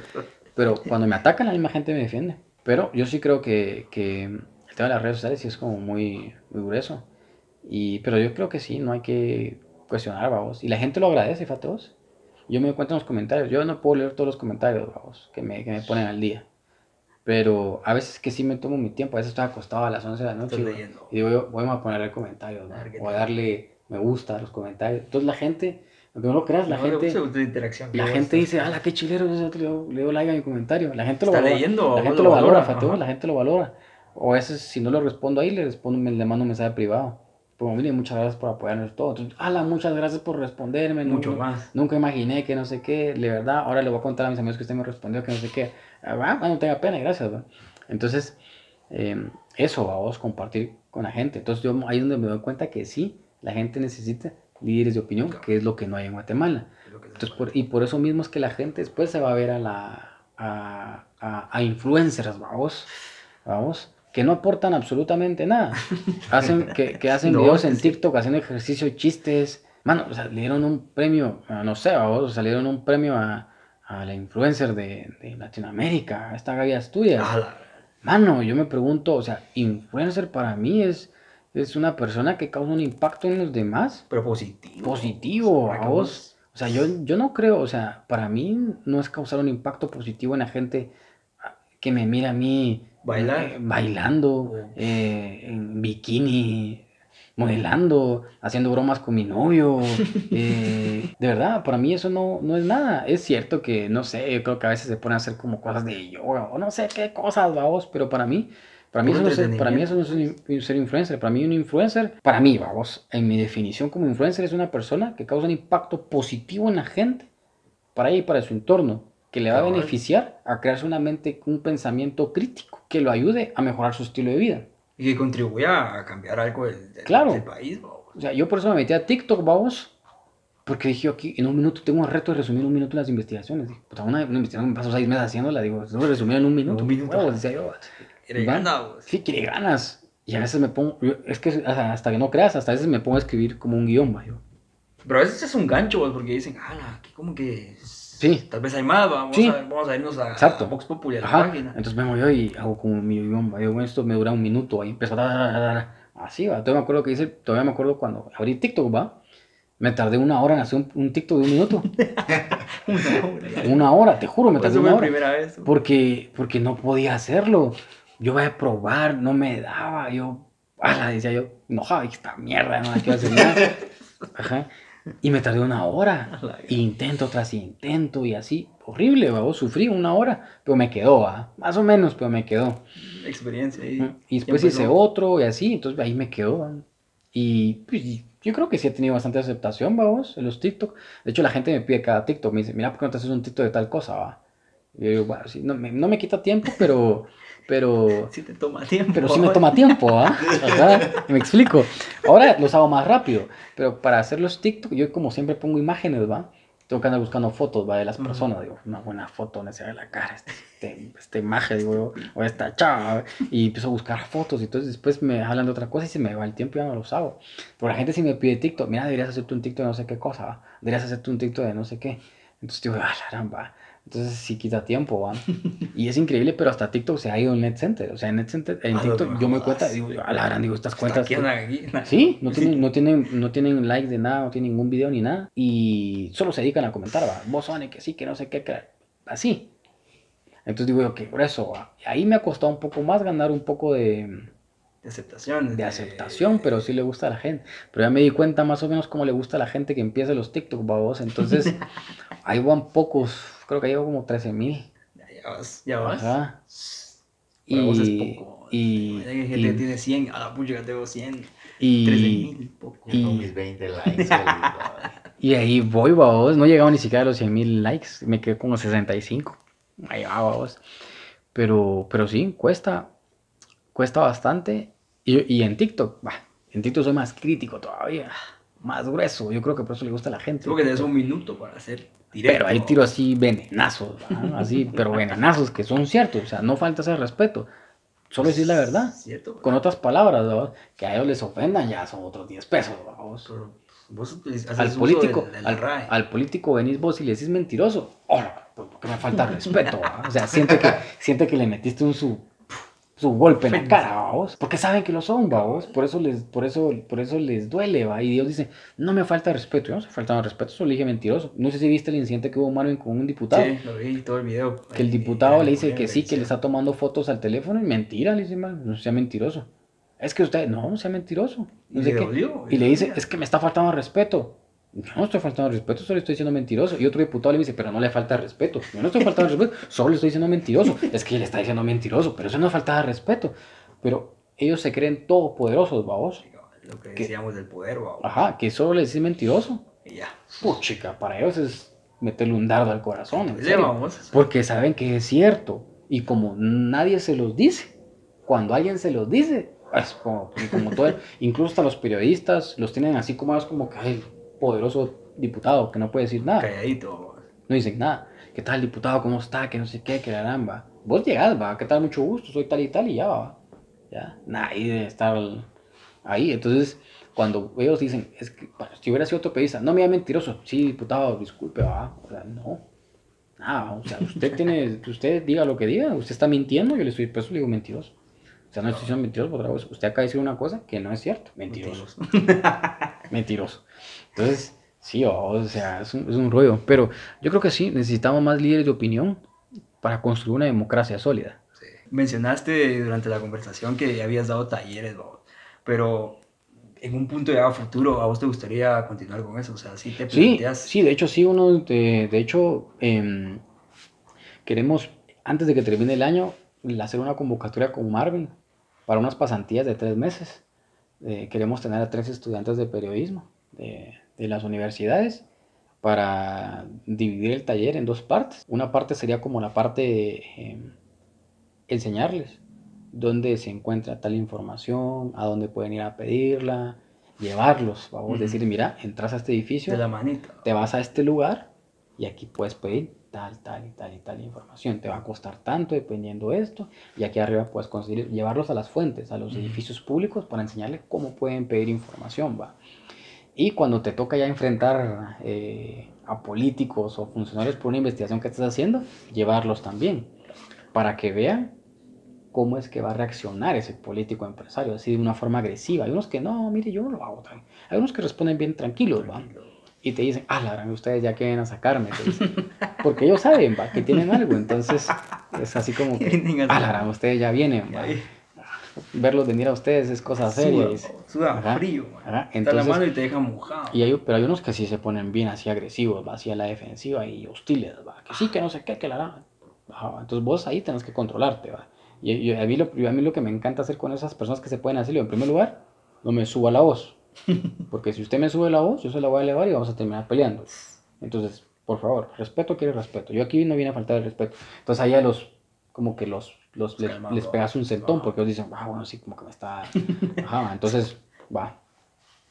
Pero cuando me atacan, la misma gente me defiende. Pero yo sí creo que, que el tema de las redes sociales sí es como muy, muy grueso. Y, pero yo creo que sí, no hay que cuestionar, vamos. Y la gente lo agradece, fíjate vos. Yo me doy cuenta en los comentarios. Yo no puedo leer todos los comentarios, vamos, que me, que me ponen al día. Pero a veces que sí me tomo mi tiempo. A veces estoy acostado a las 11 de la noche. Y digo, voy a ponerle comentarios, ¿no? O a darle me gusta a los comentarios. Entonces la gente, aunque no lo creas, la gente. La gente dice, ah, qué chilero, yo le doy like a mi comentario. La gente lo valora. Leyendo, la gente lo, valora, valora la gente lo valora. O a veces, si no lo respondo ahí, le respondo, le mando un mensaje privado como mire, muchas gracias por apoyarnos todo. Entonces, ala, muchas gracias por responderme. Mucho nunca, más. Nunca imaginé que no sé qué, de verdad, ahora le voy a contar a mis amigos que usted me respondió que no sé qué. Ah, no tenga pena, gracias. Entonces, eh, eso, vamos a compartir con la gente. Entonces, yo ahí es donde me doy cuenta que sí, la gente necesita líderes de opinión, que es lo que no hay en Guatemala. Entonces, por, y por eso mismo es que la gente después se va a ver a la a, a, a influencers, vamos, vamos, que no aportan absolutamente nada. Hacen, que, que hacen videos en TikTok haciendo ejercicio chistes. Mano, o sea, le dieron un premio, no sé, a vos, o dieron un premio a, a la influencer de, de, Latinoamérica, a esta Gaby Asturias. Mano, yo me pregunto, o sea, influencer para mí es, es una persona que causa un impacto en los demás. Pero positivo. Positivo, a vos. O sea, yo, yo no creo, o sea, para mí no es causar un impacto positivo en la gente que me mira a mí Bailar. Eh, bailando, eh, en bikini, modelando, haciendo bromas con mi novio. Eh, de verdad, para mí eso no, no es nada. Es cierto que, no sé, yo creo que a veces se pone a hacer como cosas de yoga o no sé qué cosas, vamos, pero para mí Para mí, eso no es, para mí eso no es ser influencer. Para mí un influencer, para mí, vamos, en mi definición como influencer es una persona que causa un impacto positivo en la gente, para ella y para su entorno, que le va a beneficiar a crearse una mente, un pensamiento crítico, que lo ayude a mejorar su estilo de vida. Y que contribuya a cambiar algo del, del, país. Vamos. O sea, yo por eso me metí a TikTok, vamos, porque dije aquí, en un minuto tengo un reto de resumir en un minuto las investigaciones. Dije, puta, una, una investigación me paso seis meses haciéndola, digo, que resumir en un minuto. Un minuto. Huevos, decía yo. Quiere ganas. Sí, quiere ganas. Y a veces me pongo, es que hasta que no creas, hasta a veces me pongo a escribir como un guion, va, yo. Pero a veces es un gancho, porque dicen, ah, aquí como que Sí. Tal vez hay más, vamos, a, vamos a irnos a, Exacto. a Vox Popular, la página. Entonces vengo yo y hago como mi guion, yo, esto me dura un minuto, ahí empezó a... Así, va. Todavía me acuerdo que hice, todavía me acuerdo cuando abrí TikTok, va. Me tardé una hora en hacer un, TikTok de un minuto. una hora. Una hora, te juro, me tardé una hora. primera vez. Porque, porque no podía hacerlo. Yo voy a probar, no me daba. Yo, ala, decía yo, no, esta mierda, no quiero hacer nada. Ajá. Y me tardé una hora. Intento tras intento y así. Horrible, vos sufrí una hora, pero me quedó, más o menos, pero me quedó. Experiencia ahí. Y después hice otro y así, entonces ahí me quedó. Y pues, yo creo que sí he tenido bastante aceptación, vamos, en los TikTok. De hecho, la gente me pide cada TikTok, me dice, mira, ¿por qué no te haces un TikTok de tal cosa, va? Y yo digo, bueno, sí, no, me, no me quita tiempo, pero... Pero... Sí te toma tiempo. Pero sí me toma tiempo, ¿ah? me explico. Ahora los hago más rápido, pero para hacer los TikTok, yo como siempre pongo imágenes, ¿va? tengo que andar buscando fotos ¿va? de las personas, digo, una buena foto donde se ve la cara, este, este, esta imagen, digo, o esta chava, y empiezo a buscar fotos, y entonces después me hablan de otra cosa y se me va el tiempo y ya no los hago. Pero la gente si me pide TikTok, mira, deberías hacerte un TikTok de no sé qué cosa, ¿va? deberías hacerte un TikTok de no sé qué. Entonces digo, ah, caramba, entonces sí quita tiempo, ¿va? Y es increíble, pero hasta TikTok se ha ido en NetCenter. O sea, en NetCenter, en ah, TikTok, yo me cuenta, digo, a la gran, digo, estas cuentas. Sí, no tienen, no, tienen, no tienen like de nada, no tienen ningún video ni nada. Y solo se dedican a comentar, ¿va? Vos, Sony, que sí, que no sé qué, que así. Entonces digo yo, que por eso, ¿va? ahí me ha costado un poco más ganar un poco de de aceptación. De, aceptación, pero sí le gusta a la gente. Pero ya me di cuenta más o menos cómo le gusta a la gente que empieza los TikTok, babos. Entonces, ahí van pocos, creo que llevo como 13 mil. Ya vas, ya vas. Ajá. Y, vos es poco. Y, Hay gente que tiene 100, a la pucha que tengo 100. Y, 13 mil, poco. Y, mis 20 likes. y ahí voy, babos. No he llegado ni siquiera a los 100 mil likes. Me quedé como 65. Ahí va, babos. Pero, pero sí, cuesta cuesta bastante. Y, y en TikTok, bah, en TikTok soy más crítico todavía, más grueso. Yo creo que por eso le gusta a la gente. Creo que tienes un minuto para hacer directo. Pero ahí tiro así venenazos, así, pero venenazos que son ciertos. O sea, no falta ese respeto. Solo decir la verdad. Cierto, Con otras palabras, que a ellos les ofendan, ya son otros 10 pesos. Vamos. Vos al político, al, al, político venís vos y le decís mentiroso. Oh, porque me falta respeto. o sea, siente que, siente que le metiste un su su golpe en la cara, vamos, porque saben que lo son, vamos, por eso les, por eso, por eso les duele, va, y Dios dice, no me falta respeto, yo no se falta respeto, solo dije mentiroso. No sé si viste el incidente que hubo Marvin con un diputado. Sí, lo vi, todo el video. Que el diputado le dice que sí, que le está tomando fotos al teléfono, y mentira, le dice, no sea mentiroso. Es que usted, no, sea mentiroso. No sé qué. y le dice, es que me está faltando respeto. No estoy faltando respeto, solo estoy diciendo mentiroso. Y otro diputado le dice, pero no le falta respeto. Yo no estoy faltando respeto, solo estoy diciendo mentiroso. Es que él está diciendo mentiroso, pero eso no falta de respeto. Pero ellos se creen todopoderosos, vamos. Lo que decíamos del poder, vamos. Ajá, que solo le dicen mentiroso. Y ya. Puchica, para ellos es meterle un dardo al corazón. vamos, porque saben que es cierto. Y como nadie se los dice, cuando alguien se los dice, es como, como todo, incluso hasta los periodistas los tienen así como, como que, poderoso diputado que no puede decir nada. Calladito. No dicen nada. ¿Qué tal, diputado? ¿Cómo está? Que no sé qué, que caramba. Vos llegás, va. ¿Qué tal? Mucho gusto. Soy tal y tal y ya va. Ya. Nadie debe estar ahí. Entonces, cuando ellos dicen, es que si hubiera sido otro periodista, no me da mentiroso. Sí, diputado, disculpe, va. O sea, no. Nada, o sea, usted tiene, usted diga lo que diga, usted está mintiendo, yo le estoy, por le digo mentiroso. O sea, no estoy diciendo mentiroso, vez, usted acaba de decir una cosa que no es cierto. Mentiroso. Mentiroso. Entonces, sí, o sea, es un, es un rollo. Pero yo creo que sí, necesitamos más líderes de opinión para construir una democracia sólida. Mencionaste durante la conversación que habías dado talleres, pero en un punto ya futuro, ¿a vos te gustaría continuar con eso? O sea, ¿sí te planteas? Sí, sí de hecho, sí, uno, de, de hecho, em, queremos, antes de que termine el año, hacer una convocatoria con Marvin para unas pasantías de tres meses. Eh, queremos tener a tres estudiantes de periodismo de, de las universidades para dividir el taller en dos partes. Una parte sería como la parte de eh, enseñarles dónde se encuentra tal información, a dónde pueden ir a pedirla, llevarlos, vamos a decir, mira, entras a este edificio, de la manita. te vas a este lugar y aquí puedes pedir tal, tal y tal y tal información. Te va a costar tanto dependiendo de esto. Y aquí arriba puedes conseguir llevarlos a las fuentes, a los edificios públicos para enseñarles cómo pueden pedir información. ¿va? Y cuando te toca ya enfrentar eh, a políticos o funcionarios por una investigación que estás haciendo, llevarlos también para que vean cómo es que va a reaccionar ese político empresario, así de una forma agresiva. Hay unos que no, mire, yo no lo hago. Hay unos que responden bien tranquilos, ¿va? Y te dicen, ah, la verdad, ustedes ya quieren a sacarme. Porque ellos saben, ¿va? Que tienen algo. Entonces, es así como que, ah, la verdad, ustedes ya vienen, ¿va? verlos venir a ustedes es cosa seria. Suda, frío. Entonces, la mano y te dejan mojado. Y hay, pero hay unos que sí se ponen bien así agresivos, ¿va? así a la defensiva y hostiles, ¿va? que sí, que no sé qué, que la Entonces vos ahí tenés que controlarte. ¿va? Y, a, mí lo, a mí lo que me encanta hacer con esas personas que se pueden hacer, en primer lugar, no me suba la voz. Porque si usted me sube la voz, yo se la voy a elevar y vamos a terminar peleando. Entonces, por favor, respeto quiere respeto. Yo aquí no viene a faltar el respeto. Entonces ahí a los, como que los los, les, pegas un centón porque ellos dicen, ah, bueno, sí, como que me está... Ajá, entonces, va.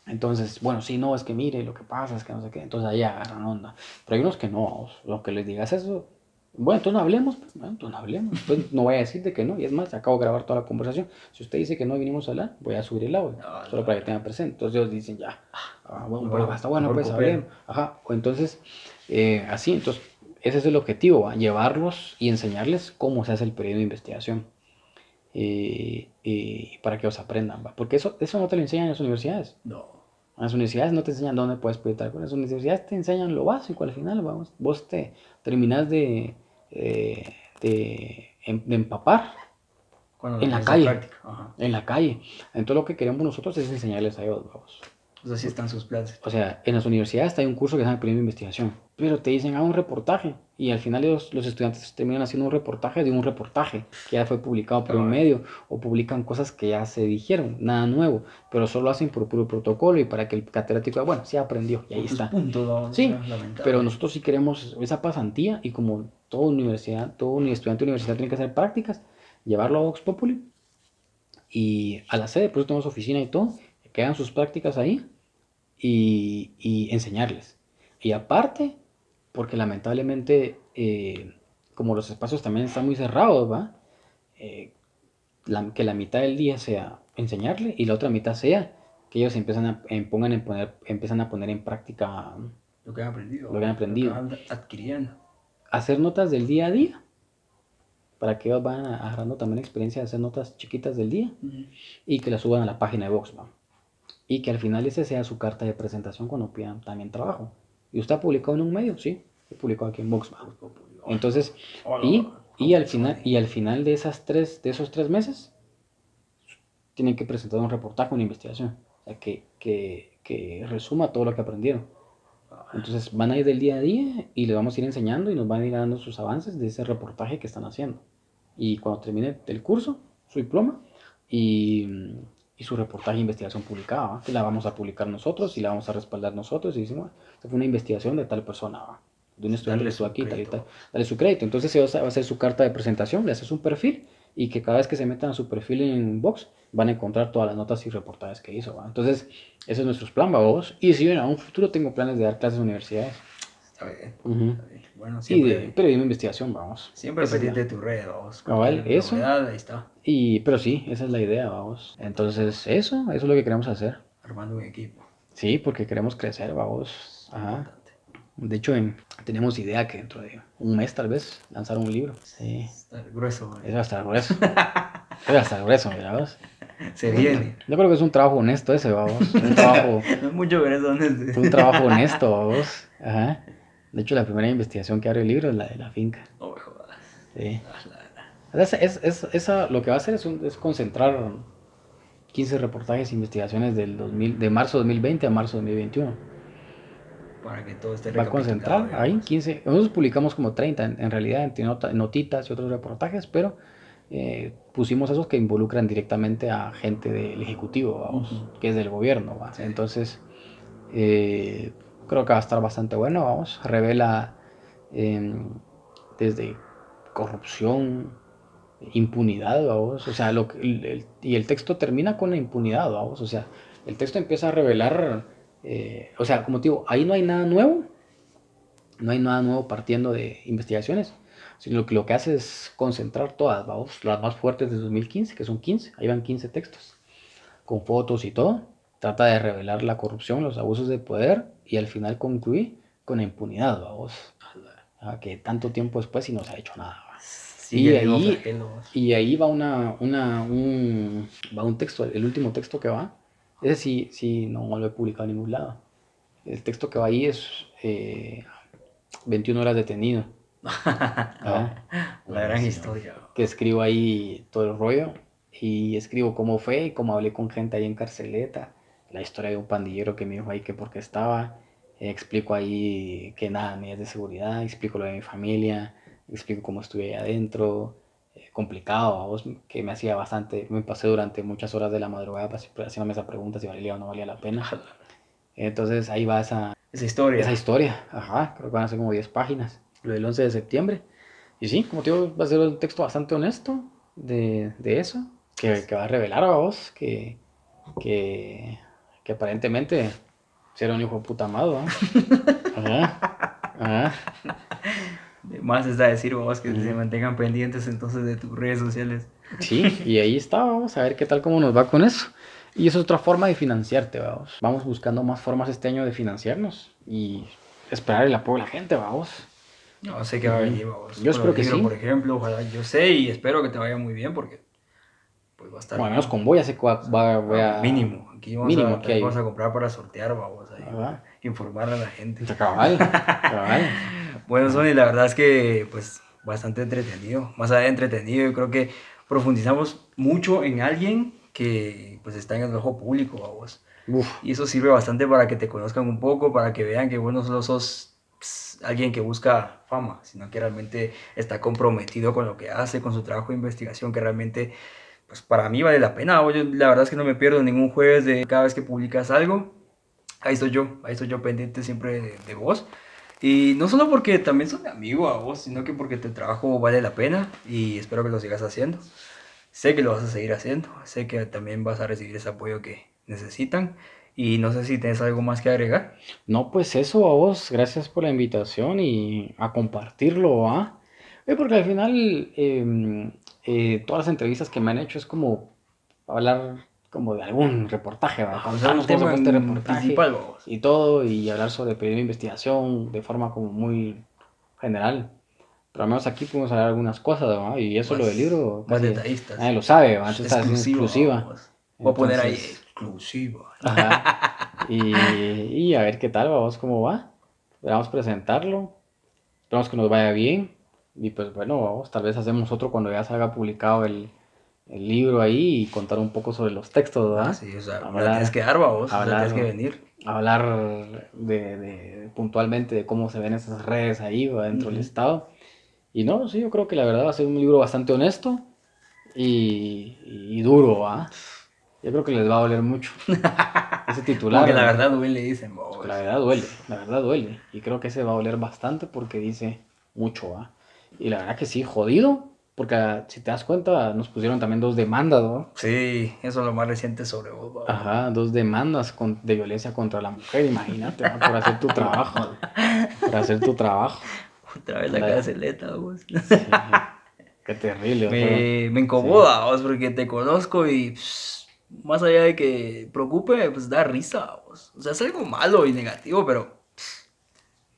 Entonces, bueno, sí, no, es que mire, lo que pasa es que no sé qué. Entonces ahí agarran onda. Pero hay unos que no, lo que les digas eso, bueno, entonces no hablemos, pues, bueno, entonces no hablemos. Entonces no voy a decir de que no. Y es más, acabo de grabar toda la conversación. Si usted dice que no vinimos a hablar, voy a subir el audio, solo para que tenga presente. Entonces ellos dicen, ya, ah, bueno, bueno, está bueno, pues hablemos. Ajá, o entonces, eh, así, entonces ese es el objetivo, llevarlos y enseñarles cómo se hace el periodo de investigación. y para que os aprendan, ¿va? porque eso, eso no te lo enseñan en las universidades. No. En las universidades no te enseñan dónde puedes pedir tal En las universidades te enseñan lo básico al final. Vamos. Vos te terminas de, eh, de, em, de, empapar en la calle. En la calle. Entonces lo que queremos nosotros es enseñarles a ellos. Vamos. Pues así están sus planes. O sea, en las universidades hay un curso que se llama Periodo de Investigación pero te dicen, haga un reportaje. Y al final los, los, estudiantes terminan haciendo un reportaje de un reportaje que ya fue publicado por un medio o publican cosas que ya se dijeron, nada nuevo, pero solo hacen por puro protocolo y para que el catedrático, bueno, sí aprendió y ahí está. Punto, sí, pero nosotros sí queremos esa pasantía y como toda universidad, todo estudiante de universidad tiene que hacer prácticas, llevarlo a Vox Populi y a la sede, por eso tenemos oficina y todo, que hagan sus prácticas ahí y, y enseñarles. Y aparte, porque lamentablemente, eh, como los espacios también están muy cerrados, ¿va? Eh, que la mitad del día sea enseñarle y la otra mitad sea que ellos empiezan a, pongan en poner, empiezan a poner en práctica lo que han aprendido. Lo que han aprendido. adquiriendo. Hacer notas del día a día. Para que ellos vayan agarrando también experiencia de hacer notas chiquitas del día. Y que las suban a la página de Vox. Y que al final ese sea su carta de presentación cuando pidan también trabajo. ¿Y usted ha publicado en un medio? Sí, he publicado aquí en Vox. Entonces, y, y, al final, y al final de, esas tres, de esos tres meses, tienen que presentar un reportaje, una investigación, que, que, que resuma todo lo que aprendieron. Entonces van a ir del día a día y les vamos a ir enseñando y nos van a ir dando sus avances de ese reportaje que están haciendo. Y cuando termine el curso, su diploma, y, y su reportaje de investigación publicada, que la vamos a publicar nosotros y la vamos a respaldar nosotros y decimos, esta fue una investigación de tal persona, de un estudiante que estuvo aquí, tal y tal, dale su crédito. Entonces se va a hacer su carta de presentación, le haces un perfil y que cada vez que se metan a su perfil en Box van a encontrar todas las notas y reportajes que hizo. Entonces, ese es nuestro plan, vos. Y si en un futuro tengo planes de dar clases en universidades. Está bien. Bueno, siempre, y de periodismo investigación, vamos. Siempre pendiente de tu red, vamos. Cabal, eso. ahí está. Y, pero sí, esa es la idea, vamos. Entonces, eso, eso es lo que queremos hacer. Armando un equipo. Sí, porque queremos crecer, vamos. Ajá. De hecho, tenemos idea que dentro de un mes, tal vez, lanzar un libro. Sí. Está grueso. Eso va a estar grueso. Eso va a estar grueso, mira, vos. Se viene. Yo creo que es un trabajo honesto ese, vamos. Un trabajo. no es mucho honesto. Un trabajo honesto, vamos. Ajá. De hecho, la primera investigación que abre el libro es la de la finca. No me jodas. Sí. Es, es, esa, lo que va a hacer es, es, concentrar 15 reportajes e investigaciones del 2000, de marzo 2020 a marzo 2021. Para que todo esté Va a concentrar ahí 15. Nosotros publicamos como 30 en, realidad, entre notitas y otros reportajes, pero eh, pusimos esos que involucran directamente a gente del Ejecutivo, vamos, que es del gobierno. Entonces, eh, creo que va a estar bastante bueno, vamos. Revela em, desde corrupción, impunidad, vamos. O sea, lo, y el texto termina con la impunidad, vamos. O sea, el texto empieza a revelar, eh, o sea, como digo, ahí no hay nada nuevo, no hay nada nuevo partiendo de investigaciones, sino que lo que hace es concentrar todas, vamos, las más fuertes de 2015, que son 15, ahí van 15 textos, con fotos y todo. Trata de revelar la corrupción, los abusos de poder y al final concluye con impunidad, vamos. Que tanto tiempo después y no se ha hecho nada. y, ahí, y ahí va una, una, un, va un texto, el último texto que va, ese sí, sí no lo he publicado en ningún lado. El texto que va ahí es eh, 21 horas detenido. La gran historia. Que escribo ahí todo el rollo y escribo cómo fue y cómo hablé con gente ahí en carceleta. La historia de un pandillero que me dijo ahí que porque estaba. explico ahí que nada, medidas de seguridad. Explico lo de mi familia. Explico cómo estuve ahí adentro complicado, que me hacía bastante, me pasé durante muchas horas de la madrugada haciéndome esa pregunta si valía o no valía la pena. Entonces ahí va esa, esa historia. Esa historia, ajá, creo que van a ser como 10 páginas, lo del 11 de septiembre. Y sí, como te digo, va a ser un texto bastante honesto de, de eso, que, que, va a revelar a vos que, que, que aparentemente ser un hijo de puta amado. Ajá, ajá. Más está decir, vamos, que se mantengan pendientes entonces de tus redes sociales. Sí, y ahí está, vamos a ver qué tal, cómo nos va con eso. Y es otra forma de financiarte, vamos. Vamos buscando más formas este año de financiarnos y esperar el apoyo de la gente, vamos. No sé qué va a venir, vamos. Yo espero que sí. Por ejemplo, ojalá, yo sé y espero que te vaya muy bien porque pues va a estar... Bueno, menos con voy a, voy a... Mínimo, aquí vamos, mínimo, a, vamos a comprar para sortear, vamos a informar a la gente. Cabal, cabal. Bueno, Sony, la verdad es que pues bastante entretenido, más allá de entretenido, yo creo que profundizamos mucho en alguien que pues está en el ojo público, vos. Y eso sirve bastante para que te conozcan un poco, para que vean que vos no solo sos pues, alguien que busca fama, sino que realmente está comprometido con lo que hace, con su trabajo de investigación, que realmente pues para mí vale la pena. la verdad es que no me pierdo ningún jueves de cada vez que publicas algo. Ahí estoy yo, ahí estoy yo pendiente siempre de, de vos. Y no solo porque también soy amigo a vos, sino que porque tu trabajo vale la pena y espero que lo sigas haciendo. Sé que lo vas a seguir haciendo, sé que también vas a recibir ese apoyo que necesitan y no sé si tienes algo más que agregar. No, pues eso a vos, gracias por la invitación y a compartirlo, ¿ah? Eh, porque al final em, eh, todas las entrevistas que me han hecho es como hablar como de algún reportaje, ¿verdad? un tema este principal, y todo, y hablar sobre periodismo de investigación de forma como muy general. Pero al menos aquí podemos hablar algunas cosas, ¿verdad? Y eso lo del libro. Más detallistas. Nadie lo sabe, ¿verdad? Entonces exclusiva. Voy a poner ahí exclusiva. Ajá. Y, y, a ver qué tal, vamos, cómo va. Vamos a presentarlo. Esperamos que nos vaya bien. Y pues bueno, vamos, tal vez hacemos otro cuando ya salga publicado el, el libro ahí y contar un poco sobre los textos, ¿verdad? Ah, sí, o sea, hablar, tienes que dar, vos, hablar, tienes que venir. Hablar de, de, puntualmente de cómo se ven esas redes ahí dentro del Estado. Y no, sí, yo creo que la verdad va a ser un libro bastante honesto y, y duro, ¿ah? Yo creo que les va a doler mucho. ese titular. Porque la verdad duele, dicen. La verdad duele, la verdad duele. Y creo que ese va a doler bastante porque dice mucho, ¿ah? Y la verdad que sí, jodido, porque ah, si te das cuenta, nos pusieron también dos demandas, ¿no? Sí, eso es lo más reciente sobre vos. Ajá, dos demandas de violencia contra la mujer, imagínate, por hacer tu trabajo. por hacer tu trabajo. Otra vez la, la vos. qué terrible. Me, me incomoda, vos, porque te conozco y más allá de que preocupe, pues da risa, vos. O sea, es algo malo y negativo, pero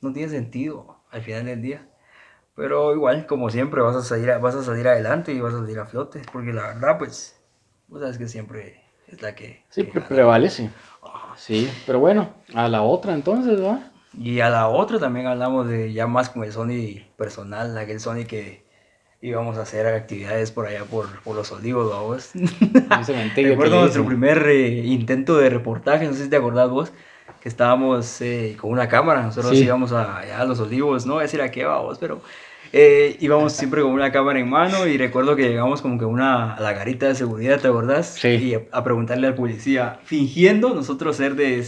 no tiene sentido al final del día. Pero igual, como siempre, vas a salir, vas a salir adelante y vas a salir a flote. Porque la verdad, pues, vos sabes que siempre es la que... Sí, prevalece. Sí, pero bueno, a la otra entonces, ¿va? Y a la otra también hablamos de ya más con el Sony personal, aquel Sony que íbamos a hacer actividades por allá por, por los olivos, vamos. Recuerdo nuestro primer eh, intento de reportaje, no sé si te acordás vos, que estábamos eh, con una cámara, nosotros íbamos a, a, los olivos, no a decir a qué vamos, pero eh, íbamos siempre con una cámara en mano y recuerdo que llegamos como que una, a la garita de seguridad, ¿te acordás? Sí. Y a, preguntarle al policía, fingiendo nosotros ser de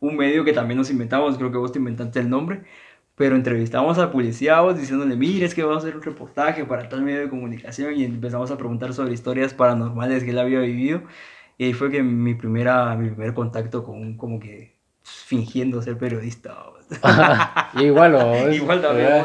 un medio que también nos inventamos, creo que vos te inventaste el nombre, pero entrevistamos al policía vos diciéndole, mire, es que vamos a hacer un reportaje para tal medio de comunicación y empezamos a preguntar sobre historias paranormales que él había vivido. Y ahí fue que mi, primera, mi primer contacto con como que fingiendo ser periodista. igual, Igual también.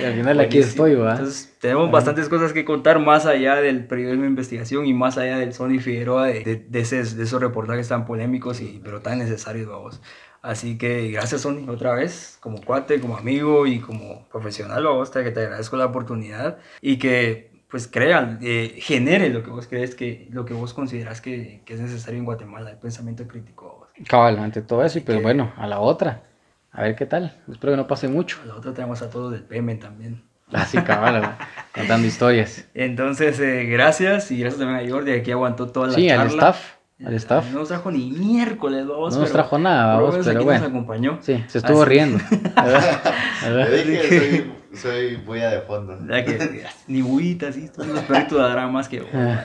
y al final aquí estoy, ¿va? Entonces, tenemos bastantes cosas que contar más allá del periodismo de investigación y más allá del Sony Figueroa, de, de, de, esos reportajes tan polémicos, y, pero tan necesarios, vamos. Así que gracias, Sony, otra vez, como cuate, como amigo y como profesional, vamos, que te agradezco la oportunidad y que pues crean, eh, genere lo que vos crees que, lo que vos consideras que, que es necesario en Guatemala, el pensamiento crítico. Cabal, ante todo eso, y pues bueno, a la otra, a ver qué tal, espero que no pase mucho. A la otra tenemos a todos del PM también. Así, ah, cabal, contando historias. Entonces, eh, gracias, y gracias también a Jordi, que aquí aguantó toda la sí, charla. Sí, al staff. Al staff. No nos trajo ni miércoles, vamos. No nos trajo nada, vamos, pero bueno. nos acompañó. Sí, se estuvo riendo. Le dije soy, soy bulla de fondo. ni buita, sí, los perritos darán más que ah.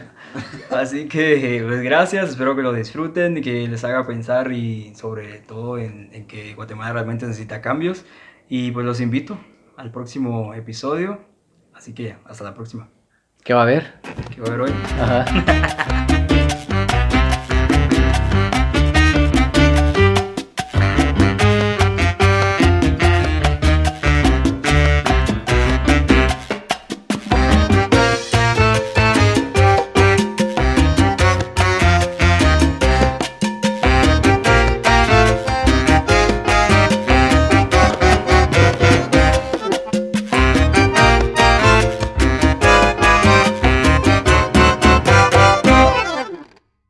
Así que, pues gracias, espero que lo disfruten y que les haga pensar y sobre todo en, en que Guatemala realmente necesita cambios. Y pues los invito al próximo episodio. Así que hasta la próxima. ¿Qué va a haber? ¿Qué va a haber hoy? Ajá.